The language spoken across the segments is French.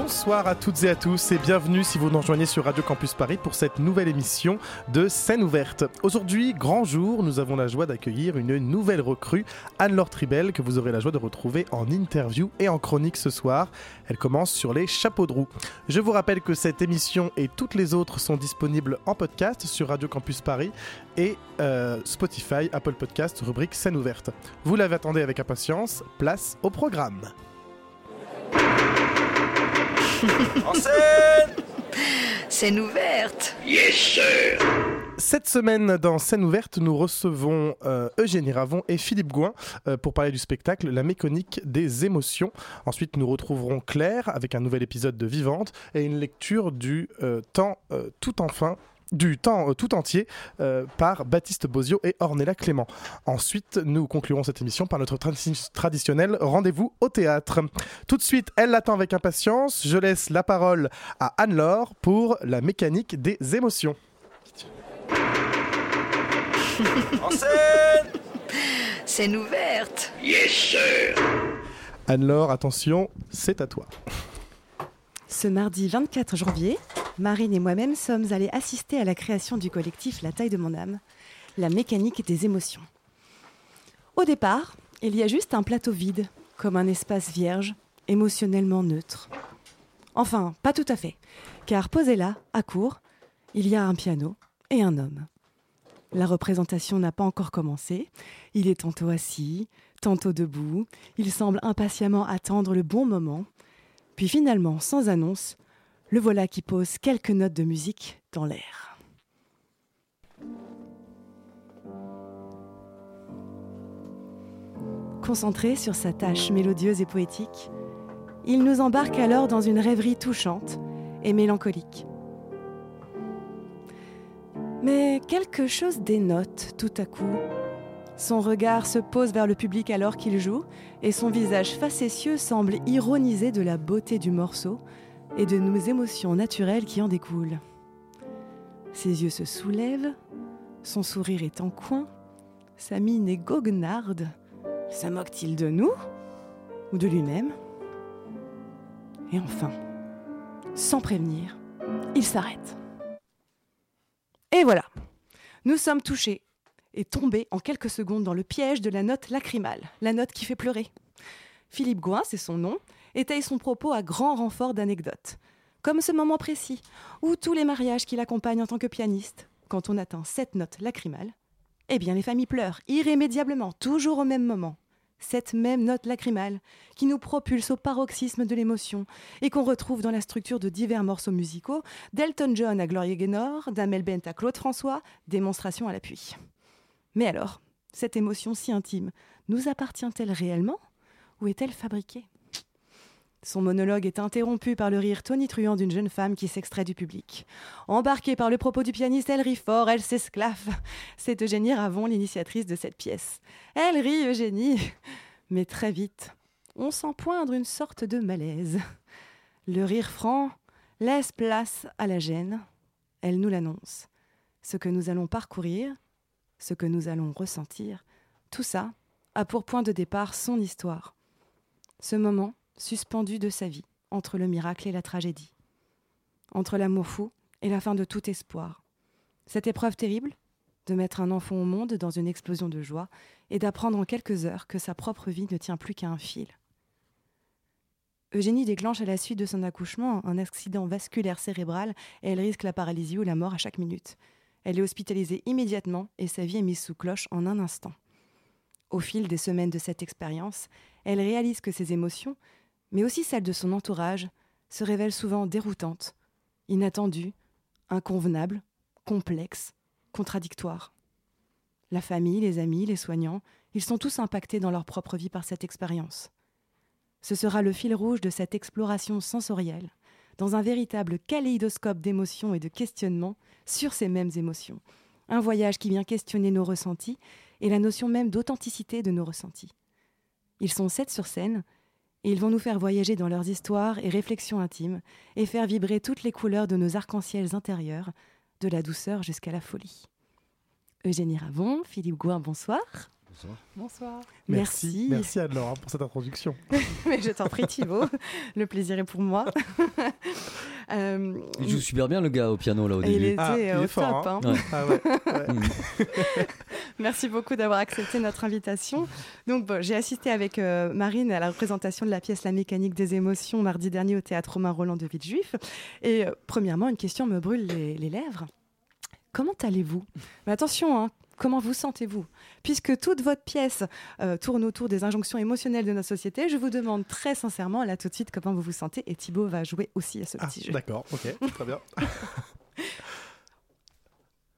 Bonsoir à toutes et à tous et bienvenue si vous nous rejoignez sur Radio Campus Paris pour cette nouvelle émission de Scène ouverte. Aujourd'hui, grand jour, nous avons la joie d'accueillir une nouvelle recrue, Anne-Laure Tribel, que vous aurez la joie de retrouver en interview et en chronique ce soir. Elle commence sur les chapeaux de roue. Je vous rappelle que cette émission et toutes les autres sont disponibles en podcast sur Radio Campus Paris et euh, Spotify, Apple Podcast, rubrique Scène ouverte. Vous l'avez attendez avec impatience, place au programme. En scène Scène ouverte. Yes, sir Cette semaine, dans Scène ouverte, nous recevons euh, Eugénie Ravon et Philippe Gouin euh, pour parler du spectacle La mécanique des émotions. Ensuite, nous retrouverons Claire avec un nouvel épisode de Vivante et une lecture du euh, temps euh, tout enfin du temps euh, tout entier euh, par Baptiste Bozio et Ornella Clément. Ensuite, nous conclurons cette émission par notre tradi- traditionnel rendez-vous au théâtre. Tout de suite, elle l'attend avec impatience. Je laisse la parole à Anne-Laure pour la mécanique des émotions. En scène Scène ouverte. Yes, sir Anne-Laure, attention, c'est à toi. Ce mardi 24 janvier, Marine et moi-même sommes allés assister à la création du collectif La taille de mon âme, la mécanique des émotions. Au départ, il y a juste un plateau vide, comme un espace vierge, émotionnellement neutre. Enfin, pas tout à fait, car posé là, à court, il y a un piano et un homme. La représentation n'a pas encore commencé. Il est tantôt assis, tantôt debout. Il semble impatiemment attendre le bon moment. Puis finalement, sans annonce, le voilà qui pose quelques notes de musique dans l'air. Concentré sur sa tâche mélodieuse et poétique, il nous embarque alors dans une rêverie touchante et mélancolique. Mais quelque chose dénote tout à coup. Son regard se pose vers le public alors qu'il joue, et son visage facétieux semble ironiser de la beauté du morceau et de nos émotions naturelles qui en découlent. Ses yeux se soulèvent, son sourire est en coin, sa mine est goguenarde. Se moque-t-il de nous ou de lui-même? Et enfin, sans prévenir, il s'arrête. Et voilà, nous sommes touchés et tombés en quelques secondes dans le piège de la note lacrymale, la note qui fait pleurer. Philippe Gouin, c'est son nom, étaye son propos à grand renfort d'anecdotes. Comme ce moment précis, où tous les mariages qui l'accompagnent en tant que pianiste, quand on atteint cette note lacrymale, eh bien les familles pleurent irrémédiablement, toujours au même moment. Cette même note lacrymale qui nous propulse au paroxysme de l'émotion et qu'on retrouve dans la structure de divers morceaux musicaux, d'Elton John à Gloria Gaynor, d'Amel Bent à Claude François, démonstration à l'appui. Mais alors, cette émotion si intime, nous appartient-elle réellement ou est-elle fabriquée? Son monologue est interrompu par le rire tonitruant d'une jeune femme qui s'extrait du public. Embarquée par le propos du pianiste, elle rit fort, elle s'esclaffe. C'est Eugénie Ravon, l'initiatrice de cette pièce. Elle rit, Eugénie. Mais très vite, on sent poindre une sorte de malaise. Le rire franc laisse place à la gêne. Elle nous l'annonce. Ce que nous allons parcourir, ce que nous allons ressentir, tout ça a pour point de départ son histoire. Ce moment suspendu de sa vie, entre le miracle et la tragédie, entre l'amour fou et la fin de tout espoir. Cette épreuve terrible, de mettre un enfant au monde dans une explosion de joie et d'apprendre en quelques heures que sa propre vie ne tient plus qu'à un fil. Eugénie déclenche à la suite de son accouchement un accident vasculaire cérébral et elle risque la paralysie ou la mort à chaque minute. Elle est hospitalisée immédiatement et sa vie est mise sous cloche en un instant. Au fil des semaines de cette expérience, elle réalise que ses émotions, mais aussi celles de son entourage, se révèlent souvent déroutantes, inattendues, inconvenables, complexes, contradictoires. La famille, les amis, les soignants, ils sont tous impactés dans leur propre vie par cette expérience. Ce sera le fil rouge de cette exploration sensorielle, dans un véritable kaléidoscope d'émotions et de questionnements sur ces mêmes émotions. Un voyage qui vient questionner nos ressentis et la notion même d'authenticité de nos ressentis. Ils sont sept sur scène et ils vont nous faire voyager dans leurs histoires et réflexions intimes et faire vibrer toutes les couleurs de nos arcs-en-ciel intérieurs, de la douceur jusqu'à la folie. Eugénie Ravon, Philippe Gouin, bonsoir. Bonsoir. Merci. Merci. Merci Anne-Laure pour cette introduction. Mais je t'en prie Thibaut, le plaisir est pour moi. Euh, Il joue super bien le gars au piano là au il début. était Ah, il euh, est au fort, top. hein. hein. Ouais. Ah ouais. ouais. Mm. Merci beaucoup d'avoir accepté notre invitation. Donc, bon, j'ai assisté avec euh, Marine à la représentation de la pièce La mécanique des émotions mardi dernier au théâtre Romain Roland de Villejuif. Et euh, premièrement, une question me brûle les, les lèvres. Comment allez-vous? Mais attention, hein, comment vous sentez-vous? Puisque toute votre pièce euh, tourne autour des injonctions émotionnelles de notre société, je vous demande très sincèrement, là tout de suite, comment vous vous sentez. Et Thibaut va jouer aussi à ce Ah, petit jeu. D'accord, ok, très bien.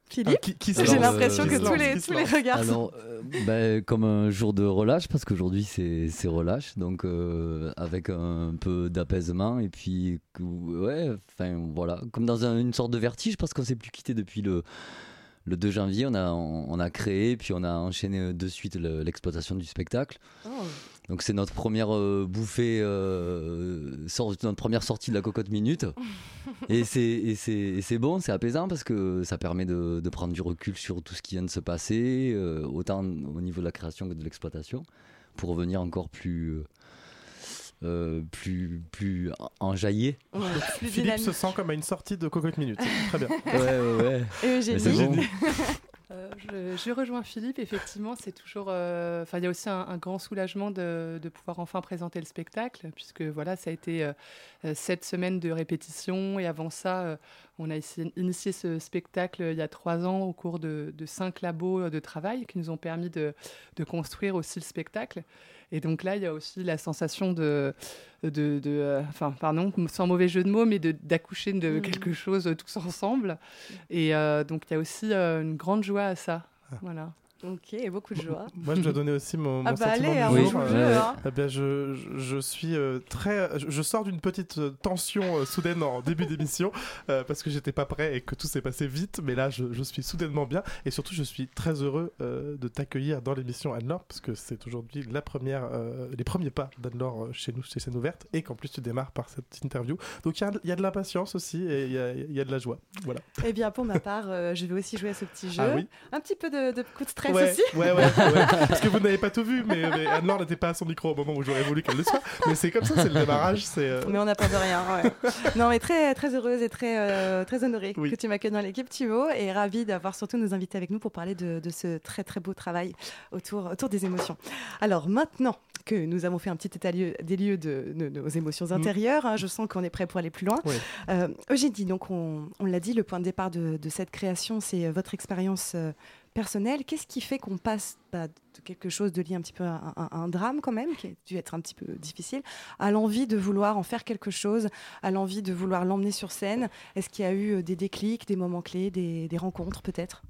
Philippe Ah, J'ai l'impression euh, que tous les, tous regards sont... Alors, euh, ben, comme un jour de relâche, parce qu'aujourd'hui c'est c'est relâche, donc euh, avec un peu d'apaisement et puis ouais, enfin voilà, comme dans un- une sorte de vertige parce qu'on s'est plus quitté depuis le le 2 janvier, on a on, a créé puis on a enchaîné de suite le- l'exploitation du spectacle. Oh. Donc c'est notre première euh, bouffée, euh, sort- notre première sortie de la cocotte minute. et c'est et bon, c'est apaisant parce que ça permet de, de prendre du recul sur tout ce qui vient de se passer, euh, autant au niveau de la création que de l'exploitation, pour revenir encore plus euh, plus plus enjaillé. Ouais, plus Philippe dynamique. se sent comme à une sortie de Cocotte Minute. Très bien. Ouais ouais ouais. Euh, je, je rejoins Philippe, effectivement, c'est toujours. euh, Enfin, il y a aussi un, un grand soulagement de, de pouvoir enfin présenter le spectacle, puisque voilà, ça a été euh, euh, sept semaines de répétition, et avant ça, euh, on a initié ce spectacle il y a trois ans au cours de, de cinq labos de travail qui nous ont permis de, de construire aussi le spectacle. Et donc là, il y a aussi la sensation de, de, de, euh, enfin, pardon, sans mauvais jeu de mots, mais d'accoucher de, Mhm. quelque chose tous ensemble. Et euh, donc, il y a aussi euh, une grande joie à ça. Voilà. Ok, beaucoup de joie. Moi, je dois donner aussi mon, mon Ah bah sentiment allez, du Oui, jour. ouais, hein. Eh bien, je, je, suis euh, très. Je, je sors d'une petite euh, tension euh, soudaine en début d'émission parce que j'étais pas prêt et que tout s'est passé vite. Mais là, je, je suis soudainement bien et surtout, je suis très heureux de t'accueillir dans l'émission Anne-Laure parce que c'est aujourd'hui la première, les premiers pas d'Anne-Laure chez nous, chez Scène Ouverte et qu'en plus tu démarres par cette interview. Donc il y y a de l'impatience aussi et il y y a de la joie. Voilà. Eh bien, pour ma part, je vais aussi jouer à ce petit jeu. Ah oui. Un petit peu de, de coup de stress ouais, aussi. ouais. Parce que vous n'avez pas tout vu, mais, mais Anne-Laure n'était pas à son micro au moment où j'aurais voulu qu'elle le soit. Mais c'est comme ça, c'est le démarrage. C'est. euh, Mais on n'a peur de rien. non, mais très, très heureuse et très, euh, très honorée Oui. que tu m'accueilles dans l'équipe, Thibaut, et ravie d'avoir surtout nos invités avec nous pour parler de, de ce très, très beau travail autour, autour des émotions. Alors, maintenant que nous avons fait un petit état lieu- des lieux de, de nos émotions intérieures, hein, je sens qu'on est prêt pour aller plus loin. Oui. Euh, Eugénie, donc on, on l'a dit, le point de départ de, cette création, c'est votre expérience euh, personnelle. Qu'est-ce qui fait qu'on passe bah, de quelque chose de lié un petit peu à, un- drame quand même, qui a dû être un petit peu difficile, à l'envie de vouloir en faire quelque chose, à l'envie de vouloir l'emmener sur scène? Est-ce qu'il y a eu euh, des déclics, des moments clés, des, rencontres peut-être?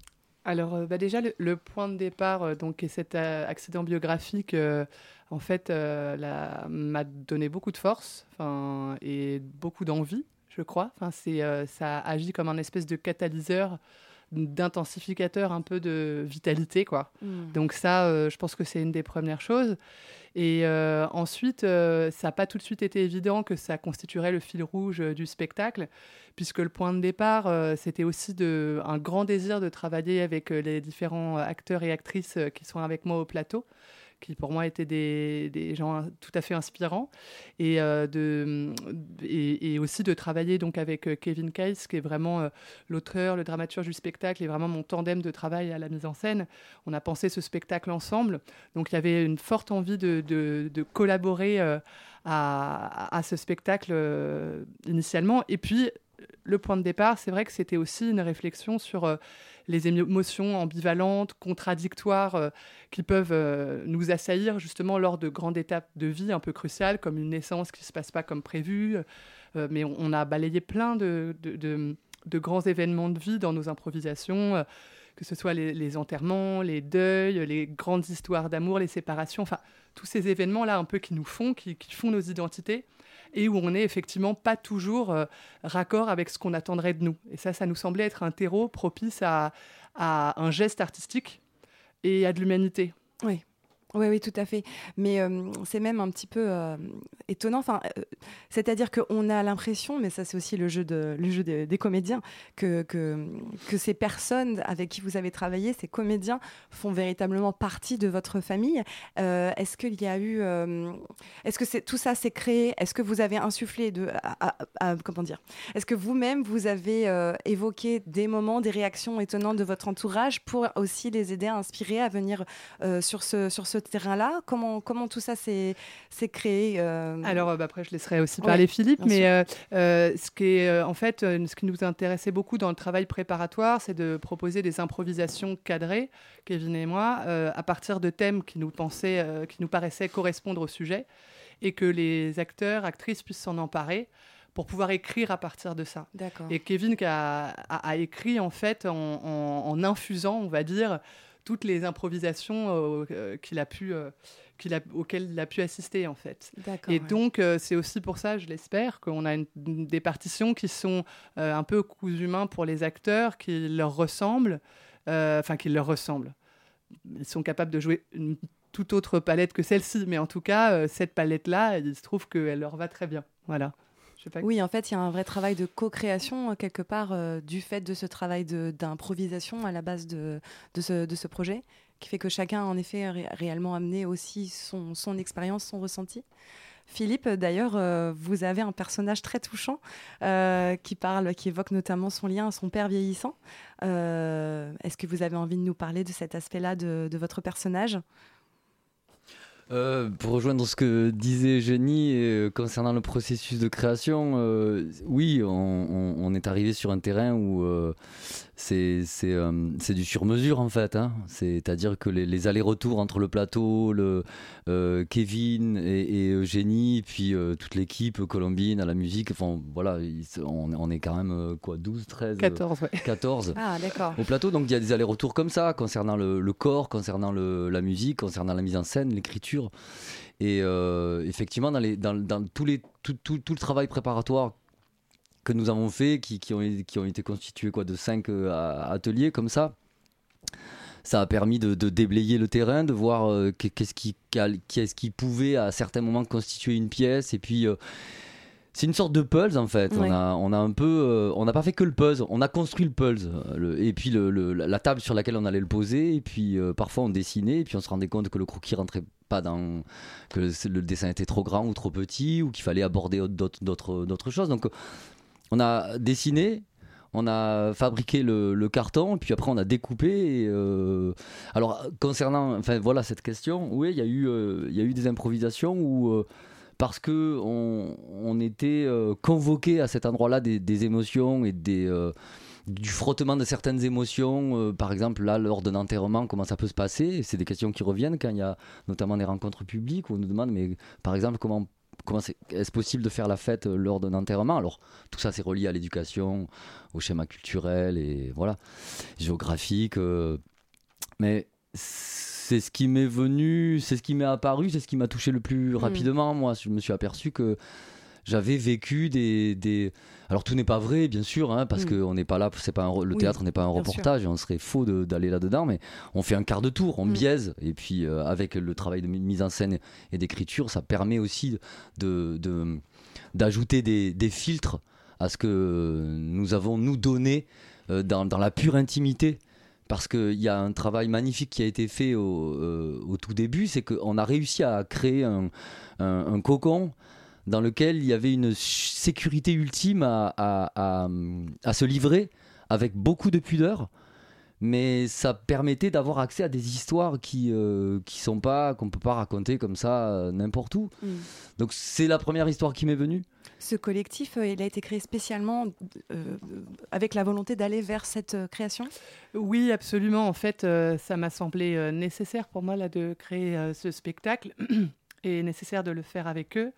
Alors, euh, bah, déjà, le, point de départ, euh, donc, est cet accident biographique, en fait, m'a donné beaucoup de force et beaucoup d'envie, je crois. C'est, ça agit comme un espèce de catalyseur, d'intensificateur un peu de vitalité, quoi. Donc ça, euh, je pense que c'est une des premières choses. Et euh, ensuite, euh, ça n'a pas tout de suite été évident que ça constituerait le fil rouge du spectacle, puisque le point de départ, c'était aussi de, un grand désir de travailler avec les différents acteurs et actrices qui sont avec moi au plateau qui pour moi étaient des, gens tout à fait inspirants, et, euh, de, et, aussi de travailler donc avec euh, Kevin Case, qui est vraiment euh, l'auteur, le dramaturge du spectacle, et vraiment mon tandem de travail à la mise en scène. On a pensé ce spectacle ensemble, donc il y avait une forte envie de, collaborer à, ce spectacle initialement, et puis le point de départ, c'est vrai que c'était aussi une réflexion sur euh, les émotions ambivalentes, contradictoires, euh, qui peuvent euh, nous assaillir justement lors de grandes étapes de vie un peu cruciales, comme une naissance qui ne se passe pas comme prévu. Mais on, a balayé plein de, de, grands événements de vie dans nos improvisations, que ce soit les, enterrements, les deuils, les grandes histoires d'amour, les séparations, enfin tous ces événements-là un peu qui nous font, qui font nos identités. Et où on n'est effectivement pas toujours euh, raccord avec ce qu'on attendrait de nous. Et ça, ça nous semblait être un terreau propice à, à un geste artistique et à de l'humanité. Oui. Oui, oui, tout à fait. Mais c'est même un petit peu étonnant. Enfin, c'est-à-dire qu'on a l'impression, mais ça c'est aussi le jeu, le jeu des, comédiens, que, que, ces personnes avec qui vous avez travaillé, ces comédiens, font véritablement partie de votre famille. Est-ce qu'il y a eu, est-ce que c'est tout ça s'est créé? Est-ce que vous avez insufflé de, comment dire? Est-ce que vous-même vous avez évoqué des moments, des réactions étonnantes de votre entourage pour aussi les aider à inspirer, à venir sur ce sur ce terrain-là. Comment comment tout ça s'est créé euh, Alors, euh, bah, après, je laisserai aussi Ouais, parler Philippe, mais euh, ce qui est, en fait, ce qui nous intéressait beaucoup dans le travail préparatoire, c'est de proposer des improvisations cadrées, Kevin et moi, à partir de thèmes qui nous pensaient, qui nous paraissaient correspondre au sujet, et que les acteurs, actrices puissent s'en emparer pour pouvoir écrire à partir de ça. Et Kevin a, a- a écrit en fait en, en- en infusant, on va dire, toutes les improvisations euh, euh, qu'il a pu, euh, qu'il a, auxquelles il a pu assister en fait. Et ouais. donc, c'est aussi pour ça, je l'espère, qu'on a une- des partitions qui sont un peu coups humains pour les acteurs, qui leur ressemblent, enfin, qui leur ressemblent. Ils sont capables de jouer une toute autre palette que celle-ci, mais en tout cas, cette palette-là, il se trouve qu'elle leur va très bien. Voilà. Oui, en fait, il y a un vrai travail de co-création euh, quelque part euh, du fait de ce travail d'improvisation à la base de, ce, projet, qui fait que chacun, en effet, a ré- réellement amené aussi son, expérience, son ressenti. Philippe, d'ailleurs, euh, vous avez un personnage très touchant qui parle, qui évoque notamment son lien à son père vieillissant. Est-ce que vous avez envie de nous parler de cet aspect-là de votre personnage? Euh, pour rejoindre ce que disait Eugénie euh, concernant le processus de création, euh, oui, on, on- on est arrivé sur un terrain où euh, c'est c'est, euh, du sur-mesure en fait. hein. C'est-à-dire que les, les allers-retours entre le plateau, le, euh, Kevin et, et Eugénie, puis euh, toute l'équipe, Colombine à la musique, enfin voilà, on, on est quand même euh, quoi, 12, 13, euh, 14, ouais. 14 Ah, d'accord. au plateau. Donc il y a des allers-retours comme ça concernant le, le corps, concernant le- la musique, concernant la mise en scène, l'écriture. Et effectivement, dans, les, dans, dans tous les, tout, tout- tout le travail préparatoire que nous avons fait, qui, qui ont, qui ont été constitués quoi, de cinq euh, ateliers comme ça, ça a permis de, de déblayer le terrain, de voir euh, qu'est- qu'est-ce qui, qu'est-ce qui pouvait à certains moments constituer une pièce. Et puis, euh, c'est une sorte de puzzle en fait. Ouais. On, a, on a un peu, euh, on n'a pas fait que le puzzle, on a construit le puzzle. le- et puis le- le- la table sur laquelle on allait le poser. Et puis parfois on dessinait. Et puis on se rendait compte que le croquis rentrait pas dans, que le, dessin était trop grand ou trop petit, ou qu'il fallait aborder d'autres choses. Donc on a dessiné. On a fabriqué le, carton, puis après on a découpé. euh, alors concernant, enfin voilà cette question, oui, il y a eu, euh, il y a eu des improvisations où euh, parce que on, on était convoqué à cet endroit-là des, des émotions et des du frottement de certaines émotions, par exemple là lors d'un enterrement, comment ça peut se passer C'est des questions qui reviennent quand il y a notamment des rencontres publiques où on nous demande, mais par exemple comment comment c'est est-ce possible de faire la fête euh, lors d'un enterrement? Alors tout ça c'est relié à l'éducation, au schéma culturel et voilà géographique, euh, mais c'est ce qui m'est venu, c'est ce qui m'est apparu, c'est ce qui m'a touché le plus rapidement. Moi, je me suis aperçu que j'avais vécu des, des... alors tout n'est pas vrai bien sûr hein, parce Mm. qu'on n'est pas là c'est pas un le Oui, théâtre n'est pas un reportage et on serait faux d'aller là dedans mais on fait un quart de tour on Mm. biaise et puis euh, avec le travail de mi- mise en scène et d'écriture ça permet aussi de de- d'ajouter des, des filtres à ce que nous avons nous donné euh, dans, dans la pure intimité parce qu'il y a un travail magnifique qui a été fait au, euh, au tout début, c'est qu'on a réussi à créer un, un- un cocon dans lequel il y avait une sécurité ultime à, à- à- à se livrer avec beaucoup de pudeur. Mais ça permettait d'avoir accès à des histoires qui euh, qui sont pas qu'on peut pas raconter comme ça euh, n'importe où. Mm. Donc c'est la première histoire qui m'est venue. Ce collectif, euh, il a été créé spécialement euh, avec la volonté d'aller vers cette euh, création? Oui, absolument. En fait, euh, ça m'a semblé euh, nécessaire pour moi là, de créer euh, ce spectacle et nécessaire de le faire avec eux.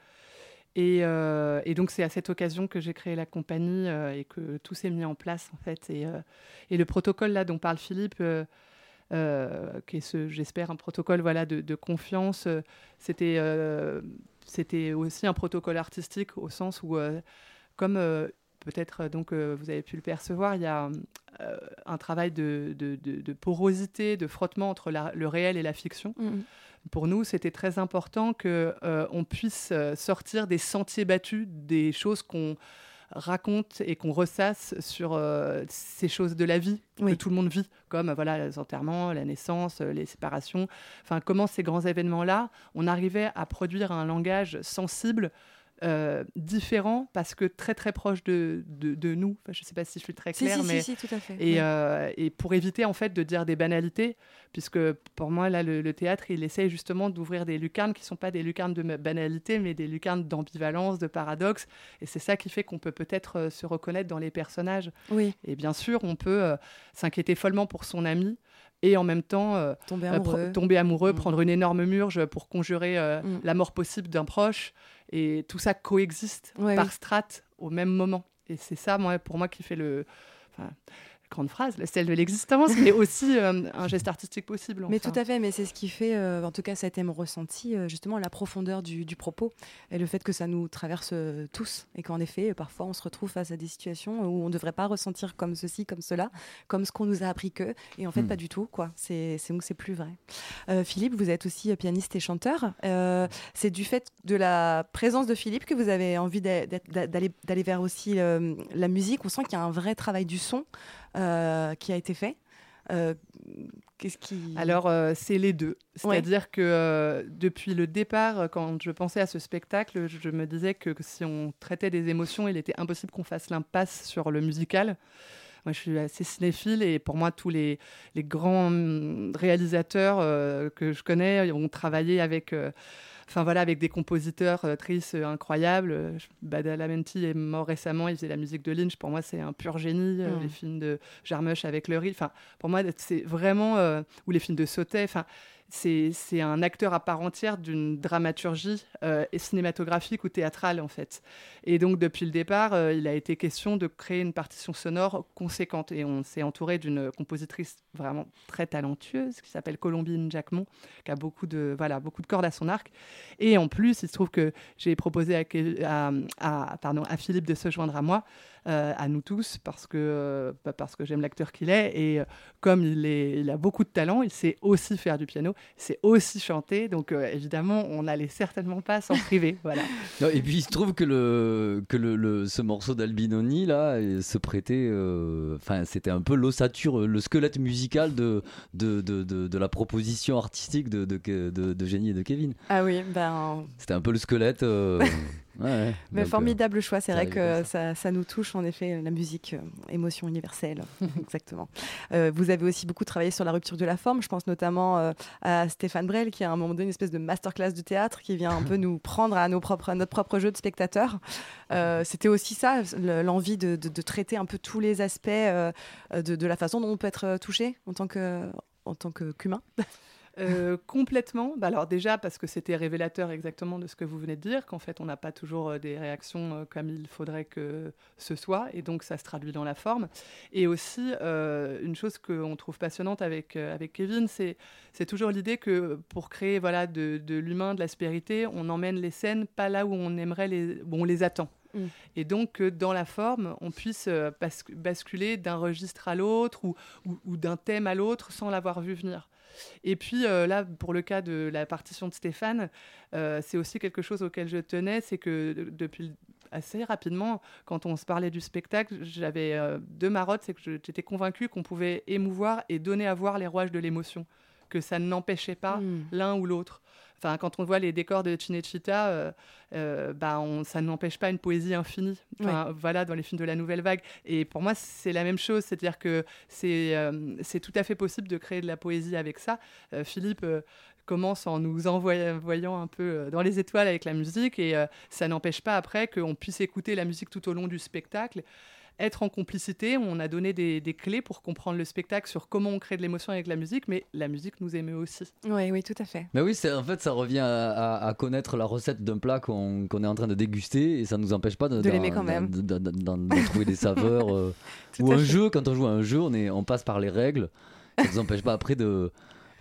Et, euh, et donc, c'est à cette occasion que j'ai créé la compagnie euh, et que tout s'est mis en place, en fait. Et, euh, le protocole là dont parle Philippe, qui est, ce, j'espère, un protocole voilà, de, de confiance, c'était c'était aussi un protocole artistique au sens où, comme peut-être donc vous avez pu le percevoir, il y a un travail de, de, de, porosité, de frottement entre la, le réel et la fiction. Mm. Pour nous, c'était très important que on puisse sortir des sentiers battus, des choses qu'on raconte et qu'on ressasse sur euh, ces choses de la vie que tout le monde vit, comme voilà les enterrements, la naissance, euh, les séparations. Enfin, comment ces grands événements-là, on arrivait à produire un langage sensible euh, différent parce que très très proche de, de, nous. je ne sais pas si je suis très claire, si, mais si, tout à fait. Et, euh, et, pour éviter en fait de dire des banalités, puisque pour moi là le, théâtre il essaye justement d'ouvrir des lucarnes qui sont pas des lucarnes de banalité, mais des lucarnes d'ambivalence, de paradoxe. Et c'est ça qui fait qu'on peut peut-être euh, se reconnaître dans les personnages. Oui. Et bien sûr, on peut s'inquiéter follement pour son ami et en même temps tomber amoureux, tomber amoureux mm. prendre une énorme murge pour conjurer mm. la mort possible d'un proche et tout ça coexiste par strates au même moment. Et c'est ça, moi, pour moi, qui fait le. Enfin, grande phrase, celle de l'existence, mais aussi euh, un geste artistique possible. Mais tout à fait, mais c'est ce qui fait, euh, en tout cas, ça a été mon ressenti, euh, justement, la profondeur du, propos et le fait que ça nous traverse tous et qu'en effet, parfois, on se retrouve face à des situations où on ne devrait pas ressentir comme ceci, comme cela, comme ce qu'on nous a appris que, et en fait, hmm. pas du tout, quoi. C'est c'est plus vrai. Philippe, vous êtes aussi pianiste et chanteur. c'est du fait de la présence de Philippe que vous avez envie d'aller vers aussi la musique. On sent qu'il y a un vrai travail du son. Euh, qui a été fait. Euh, qu'est-ce qui... Alors, euh, c'est les deux. C'est-à-dire que depuis le départ, quand je pensais à ce spectacle, je me disais que, si on traitait des émotions, il était impossible qu'on fasse l'impasse sur le musical. Moi, je suis assez cinéphile et pour moi, tous les, les grands hum, réalisateurs que je connais ont travaillé avec enfin voilà, avec des compositeurs euh, tristes euh, incroyables. Euh, Badalamenti est mort récemment, il faisait la musique de Lynch. Pour moi, c'est un pur génie. Mm. Les films de Jarmusch avec le riz. Enfin, pour moi, c'est vraiment ou les films de Sautet. Enfin, c'est un acteur à part entière d'une dramaturgie euh, cinématographique ou théâtrale en fait. Et donc depuis le départ, euh, il a été question de créer une partition sonore conséquente. Et on s'est entouré d'une compositrice vraiment très talentueuse qui s'appelle Colombine Jacquemont, qui a beaucoup de, voilà, beaucoup de cordes à son arc. Et en plus, il se trouve que j'ai proposé à, Philippe de se joindre à moi. Euh, à nous tous parce que, bah, parce que j'aime l'acteur qu'il est et comme il, est, il a beaucoup de talent, il sait aussi faire du piano, c'est aussi chanter. Donc euh, évidemment, on n'allait certainement pas s'en priver. voilà. et puis il se trouve que, le, que le, ce morceau d'Albinoni là se prêtait. Euh, enfin, c'était un peu l'ossature, le squelette musical de, de, de, de, la proposition artistique de, de, de, Jenny et de Kevin. Ah oui, ben. C'était un peu le squelette. Euh, mais formidable choix, c'est vrai que ça. Ça, nous touche en effet, la musique, émotion universelle, exactement. vous avez aussi beaucoup travaillé sur la rupture de la forme, je pense notamment à Stéphane Brel, qui a à un moment donné une espèce de masterclass de théâtre qui vient un peu nous prendre à, nos propres, notre propre jeu de spectateur. Euh, c'était aussi ça, l'envie de, traiter un peu tous les aspects euh, de, la façon dont on peut être touché en tant que en tant qu'humain. Euh, complètement. Bah alors déjà parce que c'était révélateur exactement de ce que vous venez de dire, qu'en fait on n'a pas toujours euh, des réactions euh, comme il faudrait que ce soit, et donc ça se traduit dans la forme. Et aussi une chose qu'on trouve passionnante avec avec Kevin, c'est c'est toujours l'idée que pour créer voilà de, de l'humain, de l'aspérité, on emmène les scènes pas là où on aimerait les, où on les attend. Mm. Et donc, que dans la forme, on puisse basculer d'un registre à l'autre ou, ou d'un thème à l'autre sans l'avoir vu venir. Et puis euh, là, pour le cas de la partition de Stéphane, euh, c'est aussi quelque chose auquel je tenais, c'est que depuis assez rapidement, quand on se parlait du spectacle, j'avais euh, deux marottes, c'est que j'étais convaincue qu'on pouvait émouvoir et donner à voir les rouages de l'émotion, que ça n'empêchait pas hmm. l'un ou l'autre. Enfin, quand on voit les décors de Cinecittà, euh, euh, bah, on, ça n'empêche pas une poésie infinie. Enfin, Voilà, dans les films de la Nouvelle Vague. Et pour moi, c'est la même chose. C'est-à-dire que c'est euh, c'est tout à fait possible de créer de la poésie avec ça. Euh, Philippe commence en nous envoyant un peu dans les étoiles avec la musique et ça n'empêche pas après qu'on puisse écouter la musique tout au long du spectacle être en complicité. On a donné des, clés pour comprendre le spectacle sur comment on crée de l'émotion avec la musique, mais la musique nous émeut aussi. Oui, oui, tout à fait. Mais oui, en fait, ça revient à, connaître la recette d'un plat qu'on est en train de déguster et ça ne nous empêche pas de, l'aimer quand même. De, trouver des saveurs. Euh, ou un jeu, quand on joue à un jeu, on, est, on passe par les règles. Ça ne nous empêche pas après de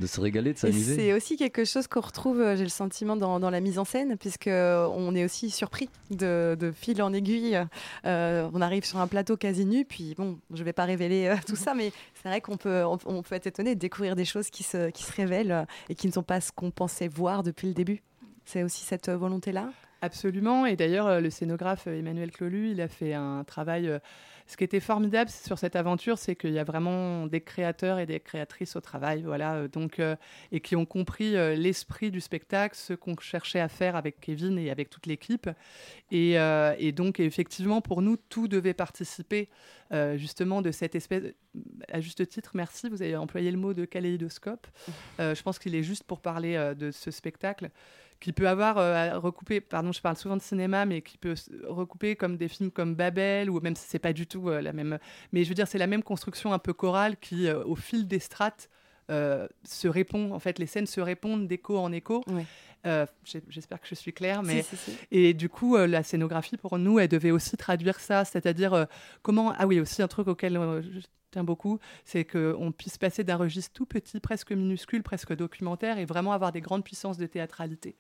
de se régaler, de s'amuser. c'est aussi quelque chose qu'on retrouve, euh, j'ai le sentiment, dans, dans la mise en scène, puisque euh, on est aussi surpris de, de fil en aiguille. Euh, on arrive sur un plateau quasi nu, puis bon, je vais pas révéler euh, tout ça, mais c'est vrai qu'on peut, on, on peut être étonné de découvrir des choses qui se, qui se révèlent et qui ne sont pas ce qu'on pensait voir depuis le début. C'est aussi cette volonté-là? Absolument. Et d'ailleurs, le scénographe Emmanuel Clolu, il a fait un travail. Ce qui était formidable sur cette aventure, c'est qu'il y a vraiment des créateurs et des créatrices au travail, voilà, euh, donc euh, et qui ont compris euh, l'esprit du spectacle, ce qu'on cherchait à faire avec Kevin et avec toute l'équipe. Et, euh, et donc, effectivement, pour nous, tout devait participer justement de cette espèce. À juste titre, merci. Vous avez employé le mot de kaléidoscope. Euh, je pense qu'il est juste pour parler de ce spectacle qui peut avoir euh, recoupé, pardon, je parle souvent de cinéma, mais qui peut recouper comme des films comme Babel, ou même si c'est pas du tout euh, la même, mais je veux dire c'est la même construction un peu chorale qui, euh, au fil des strates, euh, se répond. En fait, les scènes se répondent d'écho en écho. J'espère que je suis claire, mais Si, si, si. et du coup, la scénographie, pour nous, elle devait aussi traduire ça, c'est-à-dire comment... Ah oui, aussi un truc auquel tiens beaucoup, c'est qu'on puisse passer d'un registre tout petit, presque minuscule, presque documentaire, et vraiment avoir des grandes puissances de théâtralité.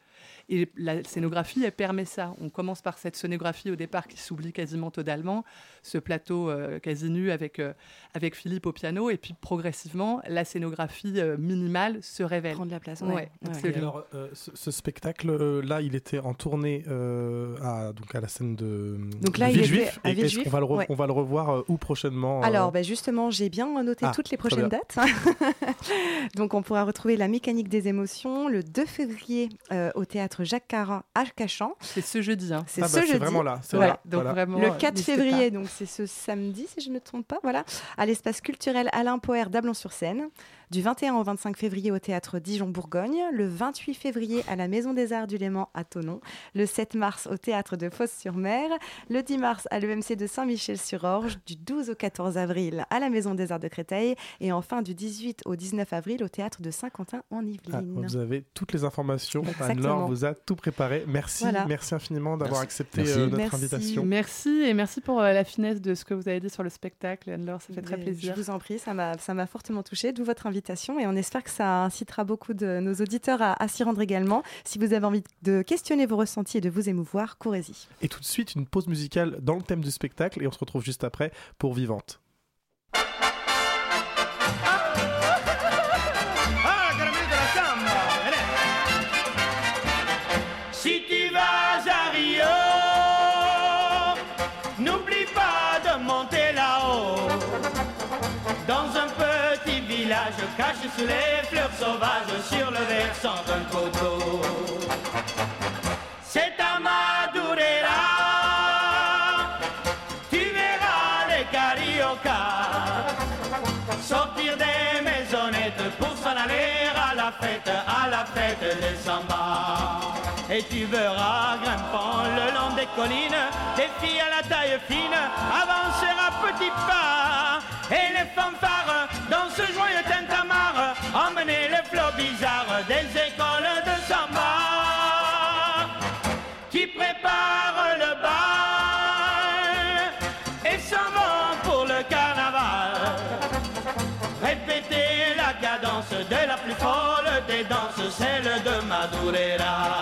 Et la scénographie, elle permet ça. On commence par cette scénographie au départ qui s'oublie quasiment totalement, ce plateau euh, quasi nu avec, euh, avec Philippe au piano, et puis progressivement, la scénographie euh, minimale se révèle. Prendre la place. Ouais, ouais, ouais. absolument. Et alors, euh, ce, ce spectacle-là, il était en tournée euh, à, donc à la scène de, Donc là, de il était Villejuif. à Et Est-ce qu'on va, le re- ouais. on va le revoir euh, où prochainement euh, Alors, ben justement, j'ai bien noté Ah, toutes les prochaines dates. Donc, on pourra retrouver La mécanique des émotions le 2 février euh, au théâtre Jacques Carat à Cachan. C'est ce jeudi. Hein. C'est Ah ce bah, c'est jeudi. vraiment là. c'est Voilà. là, Donc voilà. vraiment, Le euh, 4 n'hésitez février, pas. donc c'est ce samedi, si je ne me trompe pas, voilà, à l'espace culturel Alain Poher d'Ablon-sur-Seine. Du 21 au 25 février au théâtre Dijon-Bourgogne. Le 28 février à la Maison des Arts du Léman à Thonon. Le 7 mars au théâtre de Fosse-sur-Mer. Le 10 mars à l'EMC de Saint-Michel-sur-Orge. Du 12 au 14 avril à la Maison des Arts de Créteil. Et enfin du 18 au 19 avril au théâtre de Saint-Quentin en Ah, Yvelines. vous avez toutes les informations. Anne-Laure vous a tout préparé. Merci, Voilà. merci infiniment d'avoir accepté Merci. euh, notre Merci. invitation. Merci et merci pour euh, la finesse de ce que vous avez dit sur le spectacle, Anne-Laure, ça fait très plaisir. Je vous en prie, ça m'a ça m'a fortement touché, d'où votre invitation et on espère que ça incitera beaucoup de nos auditeurs à, s'y rendre également. Si vous avez envie de questionner vos ressentis et de vous émouvoir, courez-y. Et tout de suite, une pause musicale dans le thème du spectacle et on se retrouve juste après pour Vivante. Les fleurs sauvages sur le versant d'un coteau. C'est à Madureira, tu verras les cariocas sortir des maisonnettes pour s'en aller à la fête, à la fête des samba. Et tu verras grimpant le long des collines, des filles à la taille fine avancer à petits pas. Et les fanfares emmener les flots bizarres des écoles de samba qui préparent le bal et s'en vont pour le carnaval. Répétez la cadence de la plus folle des danses, celle de Madureira.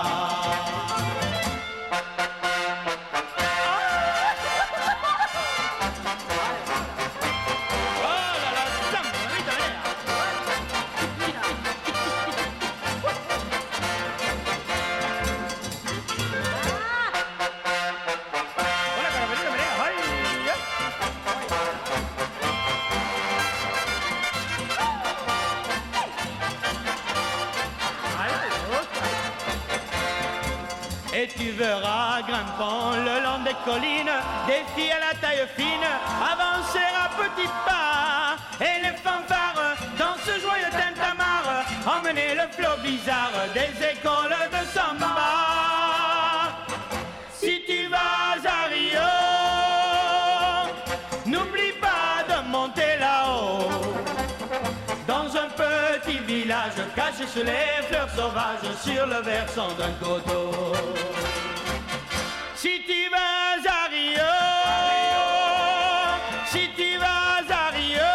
Grimpant le long des collines des filles à la taille fine avancer à petits pas et les fanfares dans ce joyeux tintamarre emmener le flot bizarre des écoles de samba. sur le versant d'un coteau. Si tu vas à Rio, si tu vas à Rio,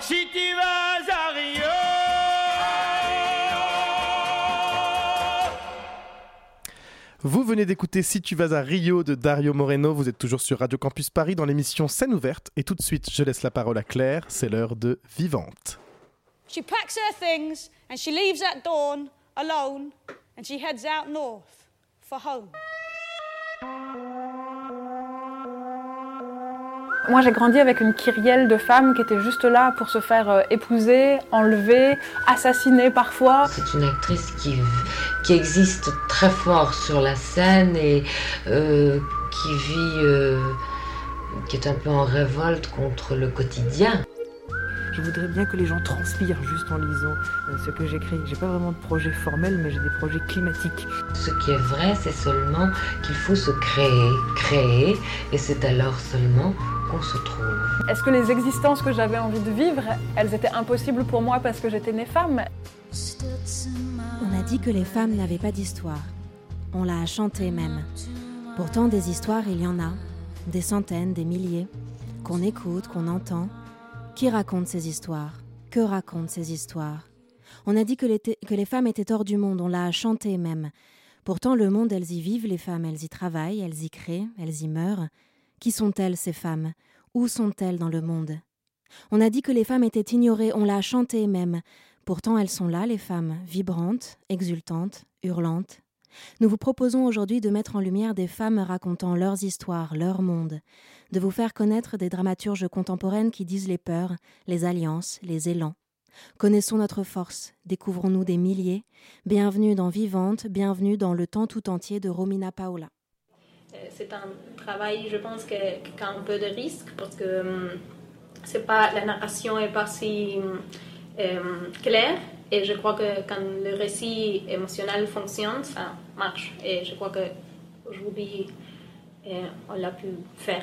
si tu vas à Rio. Vous venez d'écouter Si tu vas à Rio de Dario Moreno, vous êtes toujours sur Radio Campus Paris dans l'émission Scène ouverte et tout de suite je laisse la parole à Claire, c'est l'heure de Vivante. She packs her things and she leaves at dawn alone and she heads out north for home. Moi, j'ai grandi avec une kyrielle de femmes qui étaient juste là pour se faire euh, épouser, enlever, assassiner parfois. C'est une actrice qui, qui existe très fort sur la scène et euh, qui vit, euh, qui est un peu en révolte contre le quotidien. Je voudrais bien que les gens transpirent juste en lisant euh, ce que j'écris. J'ai pas vraiment de projet formel, mais j'ai des projets climatiques. Ce qui est vrai, c'est seulement qu'il faut se créer, créer, et c'est alors seulement qu'on se trouve. Est-ce que les existences que j'avais envie de vivre, elles étaient impossibles pour moi parce que j'étais née femme? On a dit que les femmes n'avaient pas d'histoire. On l'a chanté même. Pourtant, des histoires, il y en a. Des centaines, des milliers. Qu'on écoute, qu'on entend. Qui raconte ces histoires? Que racontent ces histoires? On a dit que les, femmes étaient hors du monde, on l'a chanté même. Pourtant, le monde, elles y vivent, les femmes, elles y travaillent, elles y créent, elles y meurent. Qui sont-elles, ces femmes? Où sont-elles dans le monde? On a dit que les femmes étaient ignorées, on l'a chanté même. Pourtant, elles sont là, les femmes, vibrantes, exultantes, hurlantes. Nous vous proposons aujourd'hui de mettre en lumière des femmes racontant leurs histoires, leur monde, de vous faire connaître des dramaturges contemporaines qui disent les peurs, les alliances, les élans. Connaissons notre force, découvrons-nous des milliers. Bienvenue dans Vivante, bienvenue dans le temps tout entier de Romina Paola. C'est un travail, je pense, qui a un peu de risque parce que hum, la narration n'est pas si euh, claire. Et je crois que quand le récit émotionnel fonctionne, ça marche. Et je crois qu'aujourd'hui, euh, on l'a pu faire.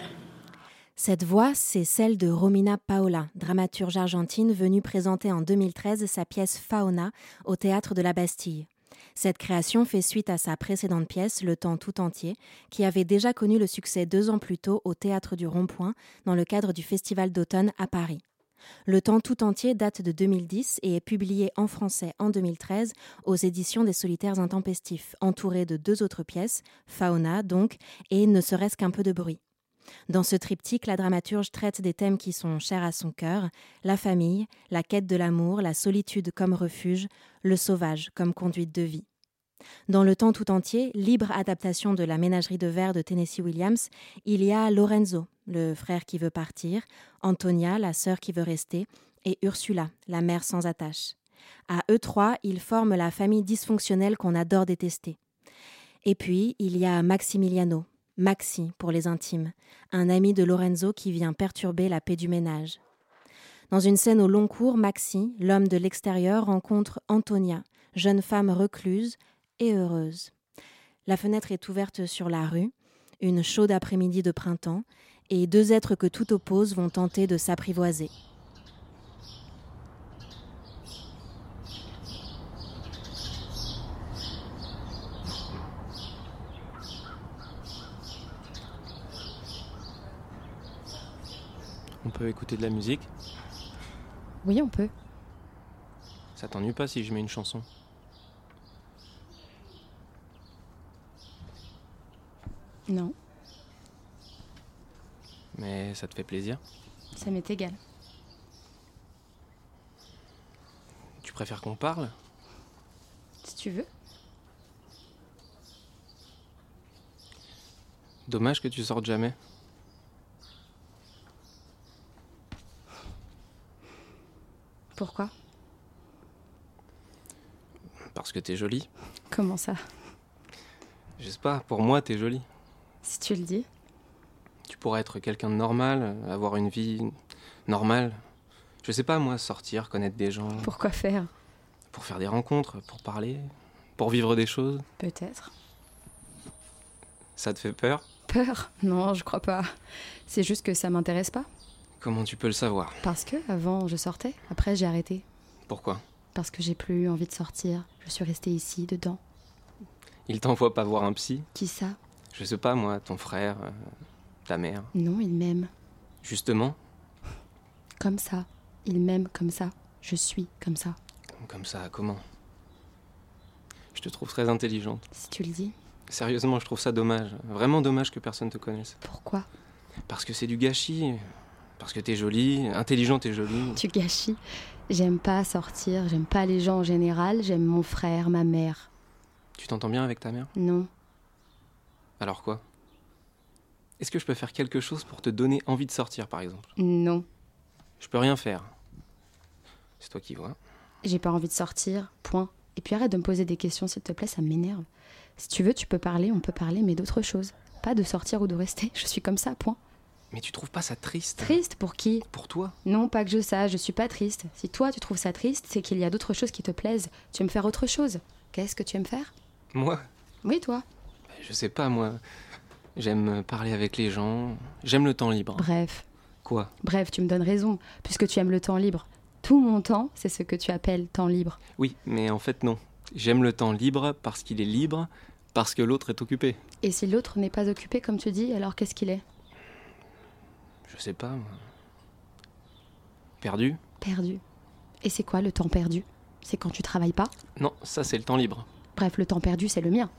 Cette voix, c'est celle de Romina Paola, dramaturge argentine venue présenter en 2013 sa pièce Fauna au théâtre de la Bastille. Cette création fait suite à sa précédente pièce, Le temps tout entier, qui avait déjà connu le succès deux ans plus tôt au théâtre du Rond-Point dans le cadre du Festival d'automne à Paris. Le temps tout entier date de 2010 et est publié en français en 2013 aux éditions des Solitaires Intempestifs, entouré de deux autres pièces, Fauna donc, et Ne serait-ce qu'un peu de bruit. Dans ce triptyque, la dramaturge traite des thèmes qui sont chers à son cœur la famille, la quête de l'amour, la solitude comme refuge, le sauvage comme conduite de vie. Dans le temps tout entier, libre adaptation de la ménagerie de verre de Tennessee Williams, il y a Lorenzo, le frère qui veut partir, Antonia, la sœur qui veut rester, et Ursula, la mère sans attache. À eux trois, ils forment la famille dysfonctionnelle qu'on adore détester. Et puis, il y a Maximiliano, Maxi pour les intimes, un ami de Lorenzo qui vient perturber la paix du ménage. Dans une scène au long cours, Maxi, l'homme de l'extérieur, rencontre Antonia, jeune femme recluse et heureuse. La fenêtre est ouverte sur la rue, une chaude après-midi de printemps, et deux êtres que tout oppose vont tenter de s'apprivoiser. On peut écouter de la musique? Oui, on peut. Ça t'ennuie pas si je mets une chanson? Non. Mais ça te fait plaisir Ça m'est égal. Tu préfères qu'on parle Si tu veux. Dommage que tu sortes jamais. Pourquoi? Parce que t'es jolie. Comment ça? Je sais pas, pour moi t'es jolie. Si tu le dis. Pourrais être quelqu'un de normal, avoir une vie normale. Je sais pas moi, sortir, connaître des gens. Pourquoi faire? Pour faire des rencontres, pour parler, pour vivre des choses. Peut-être. Ça te fait peur? Peur? Non, je crois pas. C'est juste que ça m'intéresse pas. Comment tu peux le savoir? Parce que avant je sortais, après j'ai arrêté. Pourquoi? Parce que j'ai plus eu envie de sortir. Je suis restée ici, dedans. Il t'envoie pas voir un psy? Qui ça? Je sais pas moi, ton frère, euh, ta mère. Non, il m'aime. Justement Comme ça. Il m'aime comme ça. Je suis comme ça. Comme ça, comment? Je te trouve très intelligente. Si tu le dis. Sérieusement, je trouve ça dommage. Vraiment dommage que personne te connaisse. Pourquoi? Parce que c'est du gâchis. Parce que t'es jolie, intelligente et jolie. Tu gâchis. J'aime pas sortir, j'aime pas les gens en général, j'aime mon frère, ma mère. Tu t'entends bien avec ta mère? Non. Alors quoi? Est-ce que je peux faire quelque chose pour te donner envie de sortir, par exemple? Non. Je peux rien faire. C'est toi qui vois. J'ai pas envie de sortir, point. Et puis arrête de me poser des questions, s'il te plaît, ça m'énerve. Si tu veux, tu peux parler, on peut parler, mais d'autre chose. Pas de sortir ou de rester. Je suis comme ça, point. Mais tu trouves pas ça triste? Triste pour qui? Pour toi? Non, pas que je sache, je suis pas triste. Si toi tu trouves ça triste, c'est qu'il y a d'autres choses qui te plaisent. Tu aimes faire autre chose? Qu'est-ce que tu aimes faire? Moi? Oui, toi. Je sais pas, moi. J'aime parler avec les gens. J'aime le temps libre. Bref. Quoi? Bref, tu me donnes raison, puisque tu aimes le temps libre. Tout mon temps, c'est ce que tu appelles temps libre. Oui, mais en fait, non. J'aime le temps libre parce qu'il est libre, parce que l'autre est occupé. Et si l'autre n'est pas occupé, comme tu dis, alors qu'est-ce qu'il est? Je sais pas. Perdu? Perdu. Et c'est quoi le temps perdu? C'est quand tu travailles pas? Non, ça c'est le temps libre. Bref, le temps perdu, c'est le mien.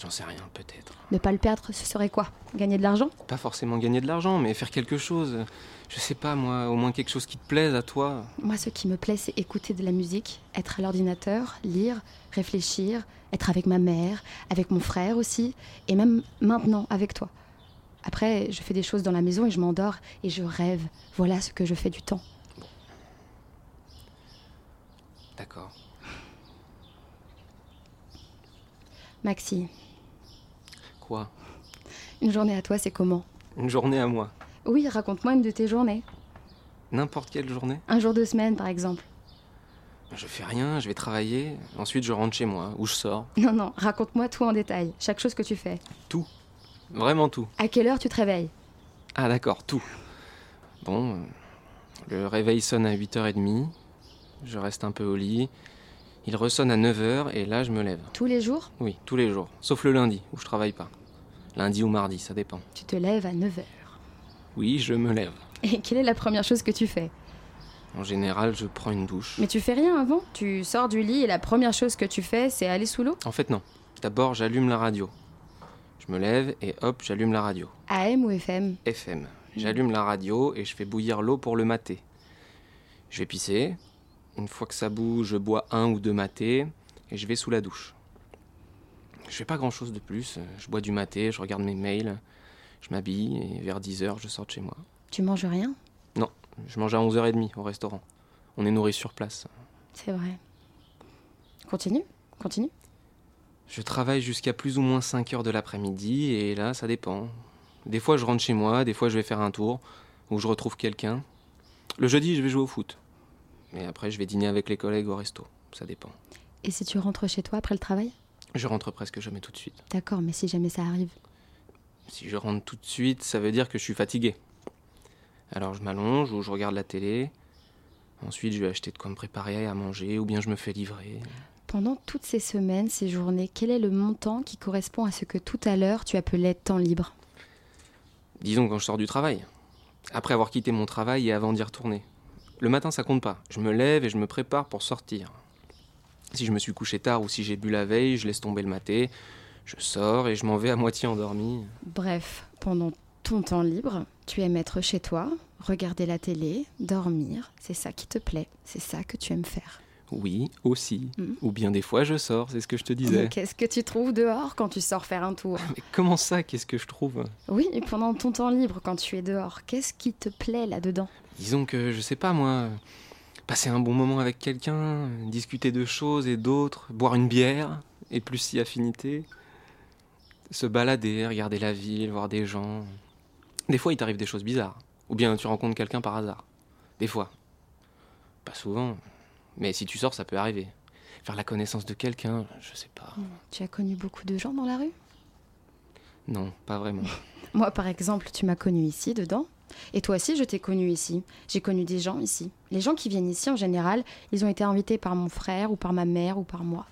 J'en sais rien, peut-être. Ne pas le perdre, ce serait quoi? Gagner de l'argent? Pas forcément gagner de l'argent, mais faire quelque chose. Je sais pas, moi, au moins quelque chose qui te plaise à toi. Moi, ce qui me plaît, c'est écouter de la musique, être à l'ordinateur, lire, réfléchir, être avec ma mère, avec mon frère aussi, et même maintenant avec toi. Après, je fais des choses dans la maison et je m'endors et je rêve. Voilà ce que je fais du temps. D'accord. Maxi, Une journée à toi, c'est comment Une journée à moi. Oui, raconte-moi une de tes journées. N'importe quelle journée. Un jour de semaine, par exemple. Je fais rien, je vais travailler. Ensuite, je rentre chez moi, ou je sors. Non, non, raconte-moi tout en détail, chaque chose que tu fais. Tout. Vraiment tout. À quelle heure tu te réveilles Ah, d'accord, tout. Bon, le réveil sonne à 8h30. Je reste un peu au lit. Il ressonne à 9h et là, je me lève. Tous les jours Oui, tous les jours. Sauf le lundi, où je travaille pas. Lundi ou mardi, ça dépend. Tu te lèves à 9h. Oui, je me lève. Et quelle est la première chose que tu fais? En général, je prends une douche. Mais tu fais rien avant? Tu sors du lit et la première chose que tu fais, c'est aller sous l'eau? En fait, non. D'abord, j'allume la radio. Je me lève et hop, j'allume la radio. AM ou FM FM. J'allume la radio et je fais bouillir l'eau pour le maté. Je vais pisser. Une fois que ça bouge, je bois un ou deux matés et je vais sous la douche. Je fais pas grand chose de plus. Je bois du maté, je regarde mes mails, je m'habille et vers 10h, je sors de chez moi. Tu manges rien? Non, je mange à 11h30 au restaurant. On est nourri sur place. C'est vrai. Continue, continue. Je travaille jusqu'à plus ou moins 5 heures de l'après-midi et là, ça dépend. Des fois, je rentre chez moi, des fois, je vais faire un tour où je retrouve quelqu'un. Le jeudi, je vais jouer au foot. Mais après, je vais dîner avec les collègues au resto. Ça dépend. Et si tu rentres chez toi après le travail? Je rentre presque jamais tout de suite. D'accord, mais si jamais ça arrive. Si je rentre tout de suite, ça veut dire que je suis fatigué. Alors je m'allonge ou je regarde la télé. Ensuite, je vais acheter de quoi me préparer à manger ou bien je me fais livrer. Pendant toutes ces semaines, ces journées, quel est le montant qui correspond à ce que tout à l'heure tu appelais temps libre? Disons quand je sors du travail. Après avoir quitté mon travail et avant d'y retourner. Le matin, ça compte pas. Je me lève et je me prépare pour sortir. Si je me suis couché tard ou si j'ai bu la veille, je laisse tomber le maté. Je sors et je m'en vais à moitié endormi. Bref, pendant ton temps libre, tu aimes être chez toi, regarder la télé, dormir. C'est ça qui te plaît. C'est ça que tu aimes faire. Oui, aussi. Mhm. Ou bien des fois je sors, c'est ce que je te disais. Qu'est-ce que tu trouves dehors quand tu sors faire un tour? Mais comment ça, qu'est-ce que je trouve? Oui, et pendant ton temps libre, quand tu es dehors, qu'est-ce qui te plaît là-dedans? Disons que, je sais pas moi, passer un bon moment avec quelqu'un, discuter de choses et d'autres, boire une bière, et plus si affinité, se balader, regarder la ville, voir des gens. Des fois, il t'arrive des choses bizarres. Ou bien tu rencontres quelqu'un par hasard. Des fois. Pas souvent. Mais si tu sors, ça peut arriver. Faire la connaissance de quelqu'un, je sais pas. Tu as connu beaucoup de gens dans la rue? Non, pas vraiment. Moi, par exemple, tu m'as connu ici, dedans. Et toi aussi, je t'ai connu ici. J'ai connu des gens ici. Les gens qui viennent ici, en général, ils ont été invités par mon frère ou par ma mère ou par moi.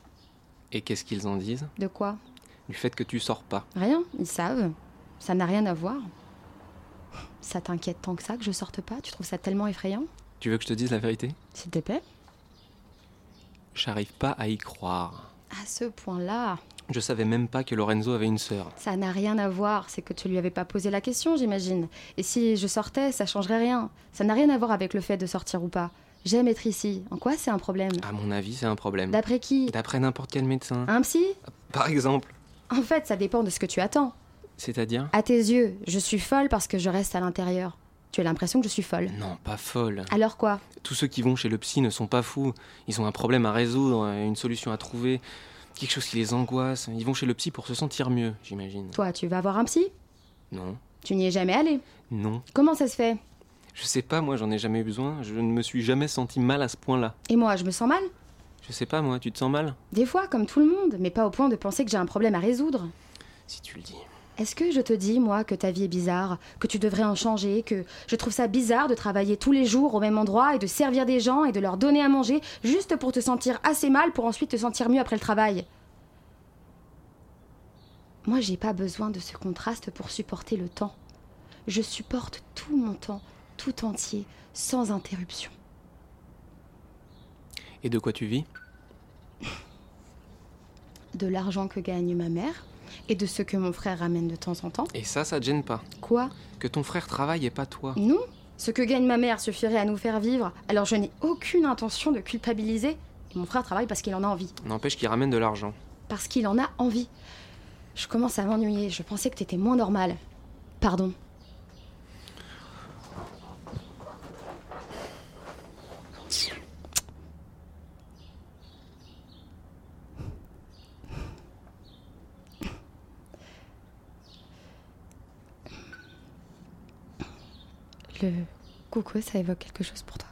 Et qu'est-ce qu'ils en disent? De quoi? Du fait que tu sors pas. Rien, ils savent. Ça n'a rien à voir. Ça t'inquiète tant que ça que je sorte pas? Tu trouves ça tellement effrayant? Tu veux que je te dise la vérité? S'il te plaît J'arrive pas à y croire. À ce point-là, Je savais même pas que Lorenzo avait une sœur. ça n'a rien à voir. C'est que tu lui avais pas posé la question, j'imagine. Et si je sortais, ça changerait rien. Ça n'a rien à voir avec le fait de sortir ou pas. J'aime être ici. En quoi c'est un problème? À mon avis, c'est un problème. D'après qui? D'après n'importe quel médecin. Un psy? Par exemple. En fait, ça dépend de ce que tu attends. C'est-à-dire? À tes yeux, je suis folle parce que je reste à l'intérieur. Tu as l'impression que je suis folle. Non, pas folle. Alors quoi? Tous ceux qui vont chez le psy ne sont pas fous. Ils ont un problème à résoudre, une solution à trouver, quelque chose qui les angoisse. Ils vont chez le psy pour se sentir mieux, j'imagine. Toi, tu vas voir un psy? Non, Tu n'y es jamais allé. non. Comment ça se fait? Je sais pas, moi, j'en ai jamais eu besoin. Je ne me suis jamais senti mal à ce point-là. Et moi, je me sens mal? Je sais pas, moi, tu te sens mal? Des fois, comme tout le monde, mais pas au point de penser que j'ai un problème à résoudre. Si tu le dis. Est-ce que je te dis, moi, que ta vie est bizarre, que tu devrais en changer, que je trouve ça bizarre de travailler tous les jours au même endroit et de servir des gens et de leur donner à manger juste pour te sentir assez mal pour ensuite te sentir mieux après le travail? Moi, j'ai pas besoin de ce contraste pour supporter le temps. Je supporte tout mon temps, tout entier, sans interruption. Et de quoi tu vis? De l'argent que gagne ma mère et de ce que mon frère ramène de temps en temps. Et ça, ça te gêne pas Quoi? Que ton frère travaille et pas toi. Non, ce que gagne ma mère suffirait à nous faire vivre, alors je n'ai aucune intention de culpabiliser. Et mon frère travaille parce qu'il en a envie. N'empêche qu'il ramène de l'argent. Parce qu'il en a envie. Je commence à m'ennuyer, je pensais que t'étais moins normal. Pardon. Le coucou, ça évoque quelque chose pour toi.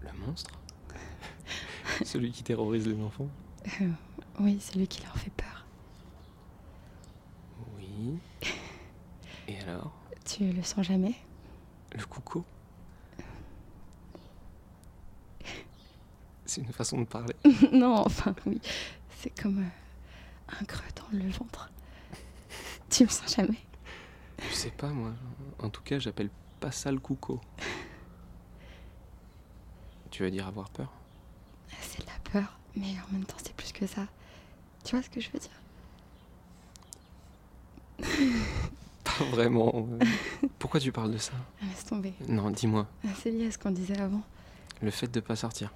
Le monstre? Celui qui terrorise les enfants? Euh, oui, celui qui leur fait peur. Oui. Et alors? Tu le sens jamais? Le coucou? C'est une façon de parler. Non, enfin oui. C'est comme euh, un creux dans le ventre. Tu le sens jamais? Je sais pas, moi. En tout cas, j'appelle pas ça le coucou. Tu veux dire avoir peur? C'est de la peur, mais en même temps, c'est plus que ça. Tu vois ce que je veux dire? Pas vraiment. Pourquoi tu parles de ça? Ah, Laisse tomber. Non, dis-moi. Ah, C'est lié à ce qu'on disait avant. Le fait de pas sortir.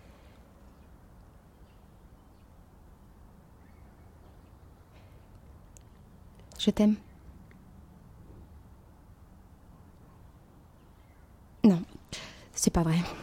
Je t'aime. Non, c'est pas vrai.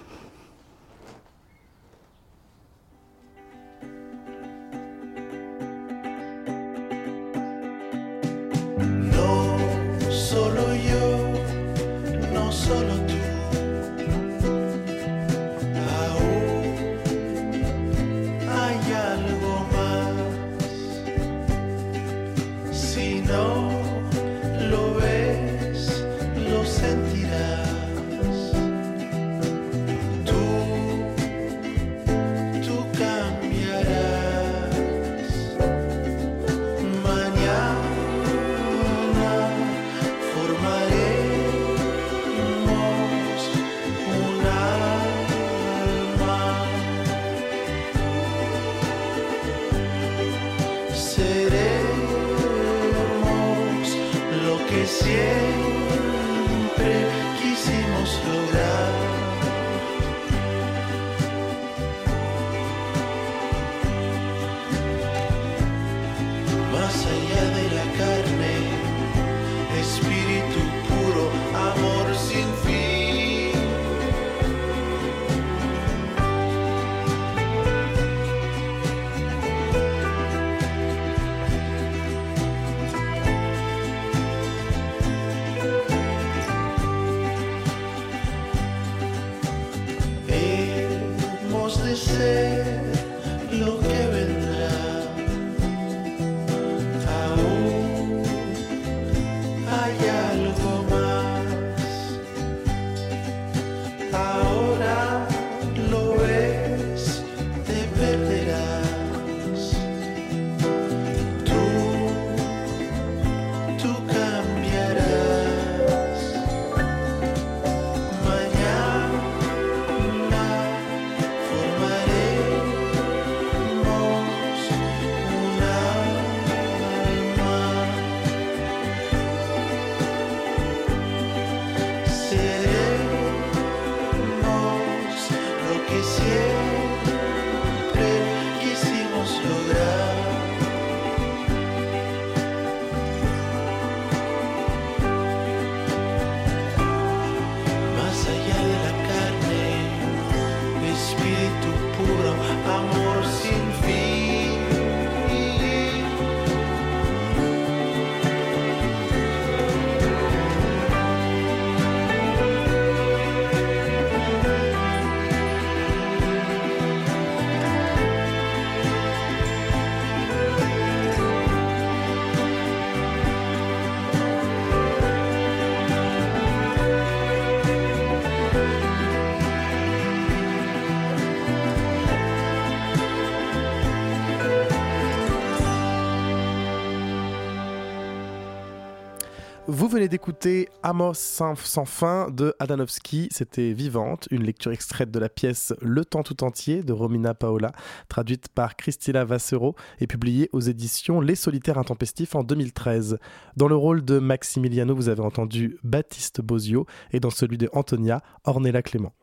Venez d'écouter Amos sans, fin de Adanovski, c'était Vivante, une lecture extraite de la pièce Le temps tout entier de Romina Paola, traduite par Christina Vassero et publiée aux éditions Les Solitaires Intempestifs en 2013. Dans le rôle de Maximiliano, vous avez entendu Baptiste Bozio et dans celui de Antonia, Ornella Clément.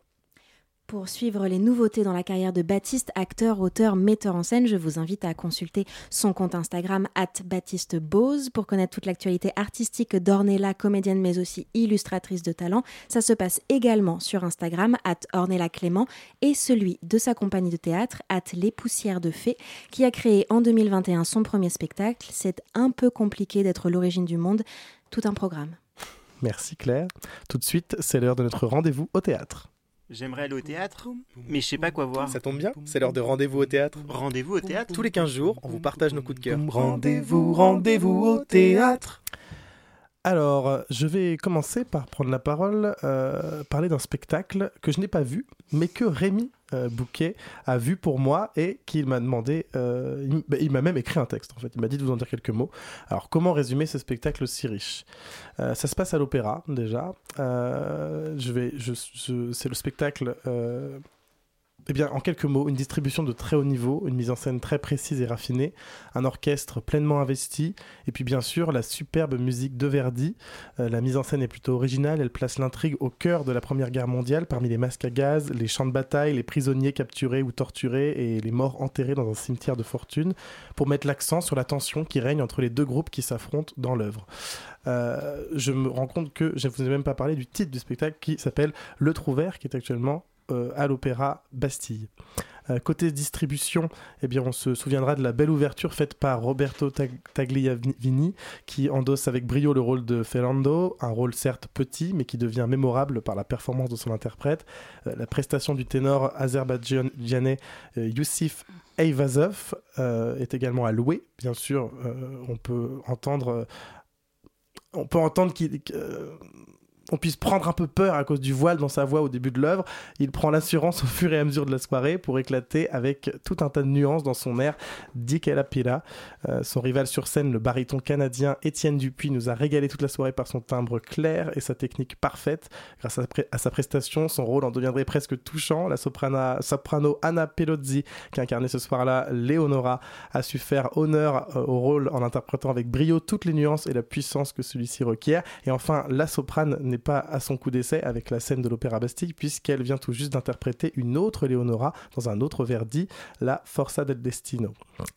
Pour suivre les nouveautés dans la carrière de Baptiste, acteur, auteur, metteur en scène, je vous invite à consulter son compte Instagram Baptiste Bose pour connaître toute l'actualité artistique d'Ornella, comédienne mais aussi illustratrice de talent. Ça se passe également sur Instagram Ornella Clément et celui de sa compagnie de théâtre Les Poussières de Fées qui a créé en 2021 son premier spectacle. C'est un peu compliqué d'être l'origine du monde, tout un programme. Merci Claire. Tout de suite, c'est l'heure de notre rendez-vous au théâtre. J'aimerais aller au théâtre, mais je sais pas quoi voir. Ça tombe bien, c'est l'heure de rendez-vous au théâtre. Rendez-vous au théâtre Tous les 15 jours, on vous partage nos coups de cœur. Rendez-vous, rendez-vous au théâtre. Alors, je vais commencer par prendre la parole, euh, parler d'un spectacle que je n'ai pas vu, mais que Rémi euh, Bouquet a vu pour moi et qu'il m'a demandé, euh, il, bah, il m'a même écrit un texte en fait, il m'a dit de vous en dire quelques mots. Alors, comment résumer ce spectacle si riche? Euh, Ça se passe à l'opéra déjà. Je c'est le spectacle eh en quelques mots, une distribution de très haut niveau, une mise en scène très précise et raffinée, un orchestre pleinement investi, et puis bien sûr la superbe musique de Verdi. Euh, la mise en scène est plutôt originale, elle place l'intrigue au cœur de la Première Guerre mondiale, parmi les masques à gaz, les champs de bataille, les prisonniers capturés ou torturés et les morts enterrés dans un cimetière de fortune, pour mettre l'accent sur la tension qui règne entre les deux groupes qui s'affrontent dans l'œuvre. Euh, je me rends compte que je ne vous ai même pas parlé du titre du spectacle qui s'appelle Le Trouvert, qui est actuellement à l'Opéra Bastille. Euh, côté distribution, eh bien, on se souviendra de la belle ouverture faite par Roberto Tag- Tagliavini, qui endosse avec brio le rôle de Ferrando, un rôle certes petit, mais qui devient mémorable par la performance de son interprète. Euh, la prestation du ténor azerbaïdjanais euh, Youssif Eyvazov euh, est également à louer. Bien sûr, euh, on peut entendre, euh, entendre qu'il euh, on puisse prendre un peu peur à cause du voile dans sa voix au début de l'œuvre. Il prend l'assurance au fur et à mesure de la soirée pour éclater avec tout un tas de nuances dans son air Dick Pila. Euh, son rival sur scène, le baryton canadien Étienne Dupuis, nous a régalé toute la soirée par son timbre clair et sa technique parfaite. Grâce à, sa prestation, son rôle en deviendrait presque touchant. La soprano Anna Pelozzi, qui incarnait ce soir-là Leonora, a su faire honneur euh, au rôle en interprétant avec brio toutes les nuances et la puissance que celui-ci requiert. Et enfin, la soprane n'est pas à son coup d'essai avec la scène de l'Opéra Bastille, puisqu'elle vient tout juste d'interpréter une autre Leonora dans un autre Verdi, la Forza del Destino.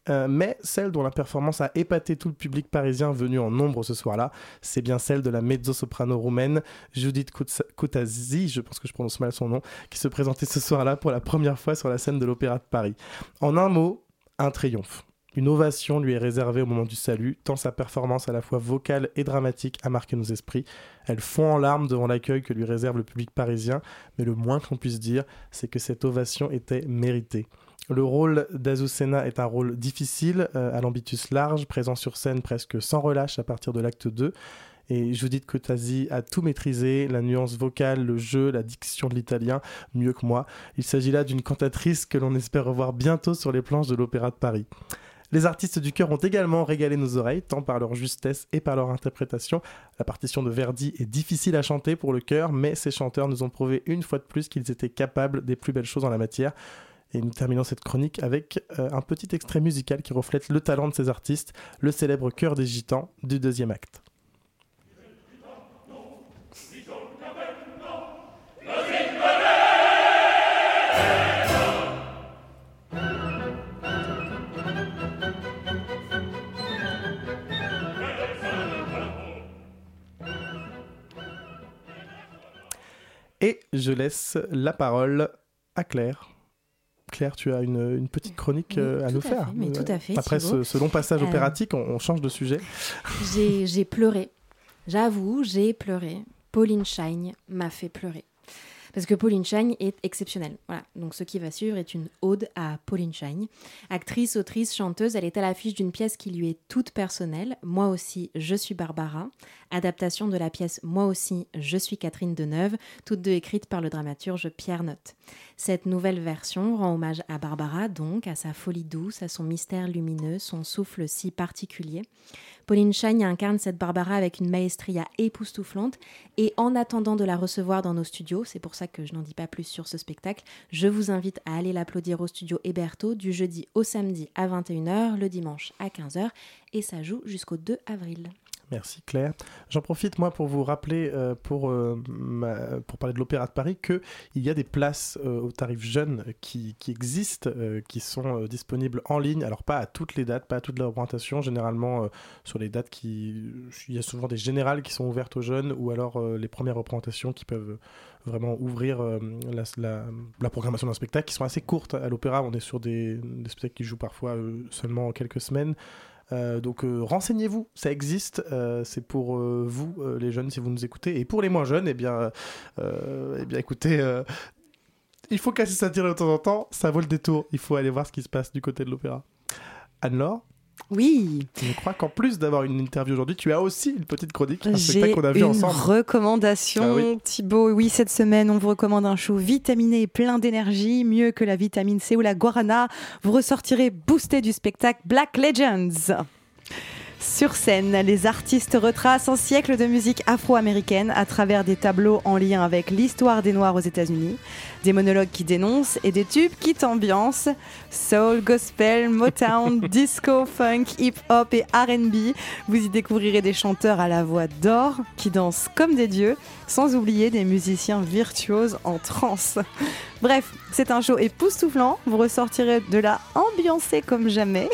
Euh, mais celle dont la performance a épaté tout le public parisien venu en nombre ce soir-là, c'est bien celle de la mezzo-soprano roumaine Judith Kutazi, je pense que je prononce mal son nom, qui se présentait ce soir-là pour la première fois sur la scène de l'Opéra de Paris. En un mot, un triomphe. Une ovation lui est réservée au moment du salut, tant sa performance à la fois vocale et dramatique a marqué nos esprits. Elle fond en larmes devant l'accueil que lui réserve le public parisien, mais le moins qu'on puisse dire, c'est que cette ovation était méritée. Le rôle d'Azucena est un rôle difficile, euh, à l'ambitus large, présent sur scène presque sans relâche à partir de l'acte 2. Et Judith Kotasi a tout maîtrisé, la nuance vocale, le jeu, la diction de l'italien, mieux que moi. Il s'agit là d'une cantatrice que l'on espère revoir bientôt sur les planches de l'Opéra de Paris. Les artistes du chœur ont également régalé nos oreilles, tant par leur justesse et par leur interprétation. La partition de Verdi est difficile à chanter pour le chœur, mais ces chanteurs nous ont prouvé une fois de plus qu'ils étaient capables des plus belles choses en la matière. Et nous terminons cette chronique avec euh, un petit extrait musical qui reflète le talent de ces artistes, le célèbre chœur des gitans du deuxième acte. Je laisse la parole à Claire. Claire, tu as une, une petite chronique Oui, euh, à nous à faire. fait, mais tout à fait, Après ce, ce long passage Euh, opératique, on, on change de sujet. J'ai j'ai pleuré. J'avoue, j'ai pleuré. Pauline Shine m'a fait pleurer. Parce que Pauline Shine est exceptionnelle. Voilà. Donc ce qui va suivre est une ode à Pauline Shine. Actrice, autrice, chanteuse, elle est à l'affiche d'une pièce qui lui est toute personnelle. Moi aussi, je suis Barbara. Adaptation de la pièce Moi aussi, je suis Catherine Deneuve, toutes deux écrites par le dramaturge Pierre Notte. Cette nouvelle version rend hommage à Barbara, donc à sa folie douce, à son mystère lumineux, son souffle si particulier. Pauline Chagne incarne cette Barbara avec une maestria époustouflante. Et en attendant de la recevoir dans nos studios, c'est pour ça que je n'en dis pas plus sur ce spectacle, je vous invite à aller l'applaudir au studio Héberto du jeudi au samedi à 21h, le dimanche à 15h. Et ça joue jusqu'au 2 avril. Merci Claire. J'en profite moi pour vous rappeler, euh, pour, euh, ma- pour parler de l'Opéra de Paris, qu'il y a des places euh, au tarif jeune qui, qui existent, qui sont disponibles en ligne. Alors pas à toutes les dates, pas à toutes les représentations. Généralement sur les dates qui... Il y a souvent des générales qui sont ouvertes aux jeunes ou alors les premières représentations qui peuvent vraiment ouvrir la, la- programmation d'un spectacle qui sont assez courtes. À l'opéra, on est sur des, des spectacles qui jouent parfois seulement quelques semaines. Euh, donc euh, renseignez-vous, ça existe, euh, c'est pour vous les jeunes si vous nous écoutez, et pour les moins jeunes, eh bien, eh bien écoutez, il faut casser sa tire de temps en temps, ça vaut le détour, il faut aller voir ce qui se passe du côté de l'opéra. Anne-Laure Oui. Je crois qu'en plus d'avoir une interview aujourd'hui, tu as aussi une petite chronique, un J'ai spectacle qu'on a vu une ensemble. recommandation, Ah oui. Thibaut. Oui, cette semaine, on vous recommande un show vitaminé et plein d'énergie, mieux que la vitamine C ou la guarana. Vous ressortirez boosté du spectacle Black Legends. Sur scène, les artistes retracent un siècle de musique afro-américaine à travers des tableaux en lien avec l'histoire des Noirs aux États-Unis, des monologues qui dénoncent et des tubes qui t'ambiancent. Soul, gospel, Motown, disco, funk, hip-hop et RB. Vous y découvrirez des chanteurs à la voix d'or qui dansent comme des dieux, sans oublier des musiciens virtuoses en transe. Bref, c'est un show époustouflant. Vous ressortirez de là ambiancé comme jamais.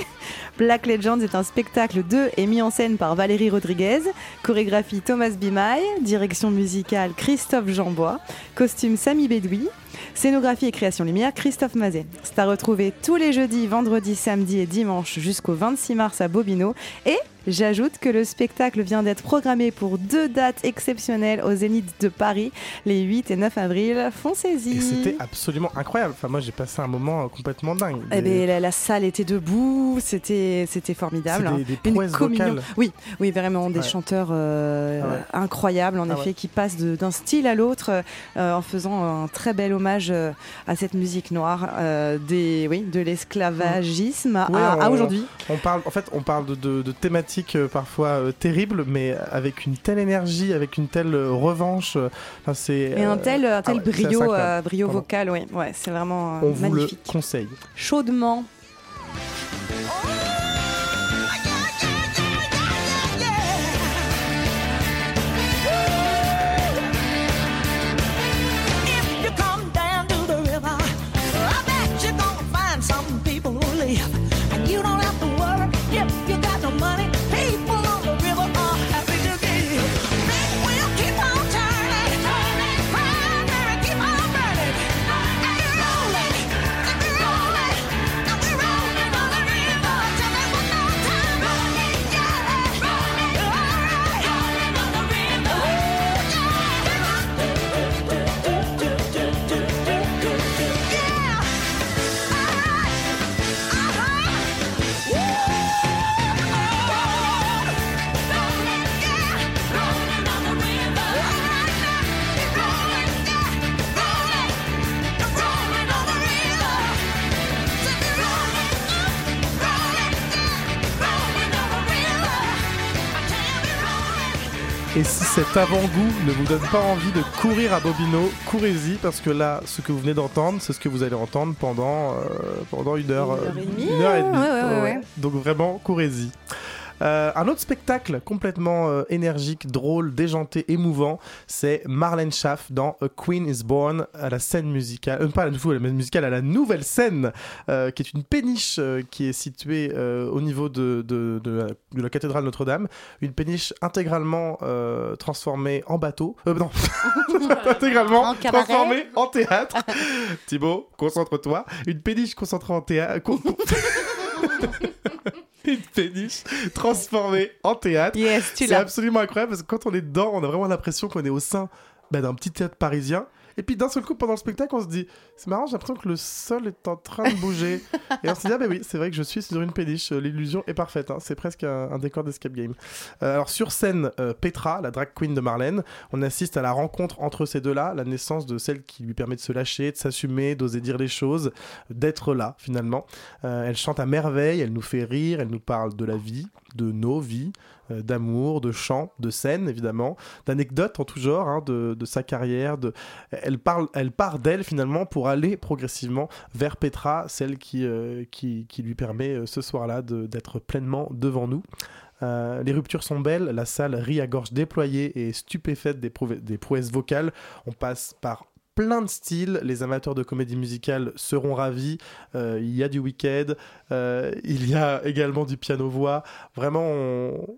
Black Legends est un spectacle de et mis en scène par Valérie Rodriguez, chorégraphie Thomas Bimaille, direction musicale Christophe Jambois, costume Samy Bedoui, scénographie et création lumière Christophe Mazet. C'est à retrouver tous les jeudis, vendredis, samedis et dimanches jusqu'au 26 mars à Bobino. Et j'ajoute que le spectacle vient d'être programmé pour deux dates exceptionnelles au Zénith de Paris, les 8 et 9 avril. Foncez-y. C'était absolument incroyable. Enfin, moi, j'ai passé un moment complètement dingue. Eh ben, la, la salle était debout, c'était c'était formidable. Des- des Une communion. vocales. Oui, oui, vraiment des Ouais. chanteurs euh, Ah ouais. incroyables en Ah effet ouais. qui passent d'un style à l'autre euh, en faisant un très bel hommage euh, à cette musique noire, euh, des oui, de l'esclavagisme à, Ouais, à aujourd'hui. On parle, en fait, on parle de, de- de thématiques euh, parfois terribles, mais avec une telle énergie, avec une telle revanche. enfin, c'est Et un tel, un ah tel ouais, assez brio, brio vocal, oui, ouais, c'est vraiment On vous magnifique. le conseille. Chaudement. Cet avant-goût ne vous donne pas envie de courir à Bobino, courez-y parce que là, ce que vous venez d'entendre, c'est ce que vous allez entendre pendant, euh, pendant une heure, Une heure et demie, une heure et demie. ouais, ouais, ouais, ouais. Donc vraiment, courez-y. Euh, un autre spectacle complètement euh, énergique, drôle, déjanté, émouvant, c'est Marlène Schaff dans A Queen is Born à la scène musicale, euh, pas à la, la musicale, à la nouvelle scène, euh, qui est une péniche qui est située au niveau de, de, de la, de la cathédrale Notre-Dame, une péniche intégralement transformée en bateau, euh, non, intégralement En transformée en théâtre. Thibaut, concentre-toi, une péniche concentrée en théâtre. une péniche transformée en théâtre. Yes, tu C'est absolument incroyable parce que quand on est dedans, on a vraiment l'impression qu'on est au sein bah, d'un petit théâtre parisien. Et puis d'un seul coup, pendant le spectacle, on se dit c'est marrant, j'ai l'impression que le sol est en train de bouger. et on se dit ah bah oui, c'est vrai que je suis sur une péniche. Euh, L'illusion est parfaite. hein. C'est presque un, décor d'escape game. Euh, alors sur scène, euh, Petra, la drag queen de Marlène, on assiste à la rencontre entre ces deux-là, la naissance de celle qui lui permet de se lâcher, de s'assumer, d'oser dire les choses, d'être là finalement. Elle chante à merveille, elle nous fait rire, elle nous parle de la vie, de nos vies, d'amour, de chants, de scènes évidemment, d'anecdotes en tout genre, hein, de, de sa carrière. Elle, parle, elle part d'elle finalement pour aller progressivement vers Petra, celle qui, euh, qui, qui lui permet euh, ce soir-là d'être pleinement devant nous. Euh, les ruptures sont belles, la salle rit à gorge déployée et stupéfaite des, des prouesses vocales. On passe par plein de styles, les amateurs de comédie musicale seront ravis. Euh, il y a du euh, il y a également du piano-voix. Vraiment, on,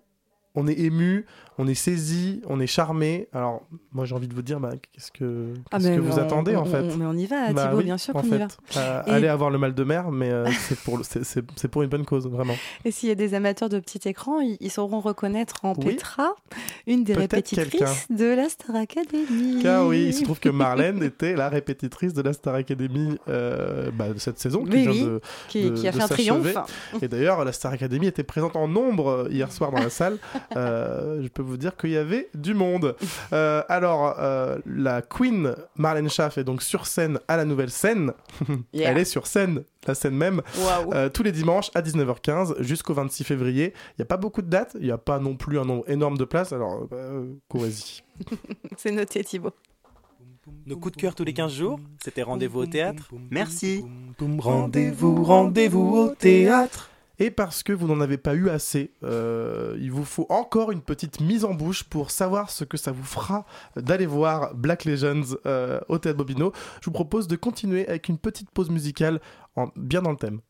on est ému, on est saisi, on est charmé. Alors, moi j'ai envie de vous dire, bah, qu'est-ce que, Ah, que vous on- attendez en fait on- mais on y va, Bah Thibaut, oui, bien sûr qu'on y va. Euh, Et- Allez avoir le mal de mer, mais euh, c'est pour, une bonne cause, vraiment. Et s'il y a des amateurs de petit écran, ils, ils sauront reconnaître en Oui. Petra une des répétitrices de la Star Academy. Car oui, il se trouve que Marlène était la répétitrice de la Star Academy euh, bah, de cette saison qui Oui, vient oui, de, qui- de- qui a fait un triomphe. Et d'ailleurs, la Star Academy était présente en nombre euh, hier soir dans la salle. Euh, je peux vous dire qu'il y avait du monde. Euh, alors, euh, la Queen Marlène Schaff est donc sur scène à la nouvelle scène. Yeah. Elle est sur scène, la scène même, euh, tous les dimanches à 19h15 jusqu'au 26 février. Il n'y a pas beaucoup de dates, il n'y a pas non plus un nombre énorme de places, alors euh, courez-y. C'est noté, Thibaut. Nos coups de cœur tous les 15 jours, c'était rendez-vous au théâtre. Merci. Rendez-vous, rendez-vous au théâtre. Et parce que vous n'en avez pas eu assez, euh, il vous faut encore une petite mise en bouche pour savoir ce que ça vous fera d'aller voir Black Legends euh, au Théâtre Bobino. Je vous propose de continuer avec une petite pause musicale en- bien dans le thème.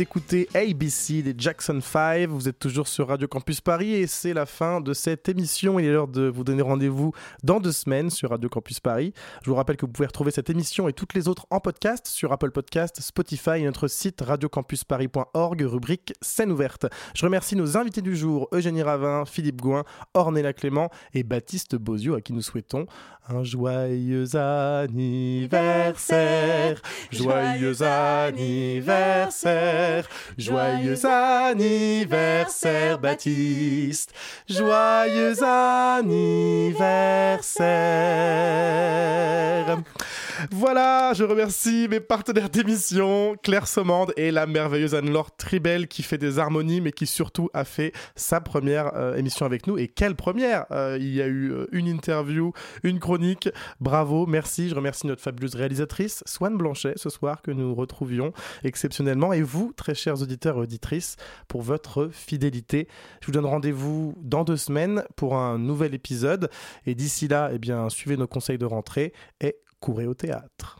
D'écouter ABC des Jackson 5. Vous êtes toujours sur Radio Campus Paris et c'est la fin de cette émission. Il est l'heure de vous donner rendez-vous dans deux semaines sur Radio Campus Paris. Je vous rappelle que vous pouvez retrouver cette émission et toutes les autres en podcast sur Apple Podcast, Spotify et notre site radiocampusparis.org, rubrique scène ouverte. Je remercie nos invités du jour, Eugénie Ravin, Philippe Gouin, Ornella Clément et Baptiste Bozio à qui nous souhaitons un joyeux anniversaire. Joyeux anniversaire. Joyeux anniversaire, Baptiste. Joyeux anniversaire. Voilà, je remercie mes partenaires d'émission, Claire Sommande et la merveilleuse Anne-Laure Tribel qui fait des harmonies mais qui surtout a fait sa première euh, émission avec nous. Et quelle première Euh, Il y a eu euh, une interview, une chronique. Bravo, merci. Je remercie notre fabuleuse réalisatrice, Swan Blanchet, ce soir, que nous retrouvions exceptionnellement. Et vous, très chers auditeurs et auditrices, pour votre fidélité. Je vous donne rendez-vous dans deux semaines pour un nouvel épisode. Et d'ici là, eh bien, suivez nos conseils de rentrée et courez au théâtre.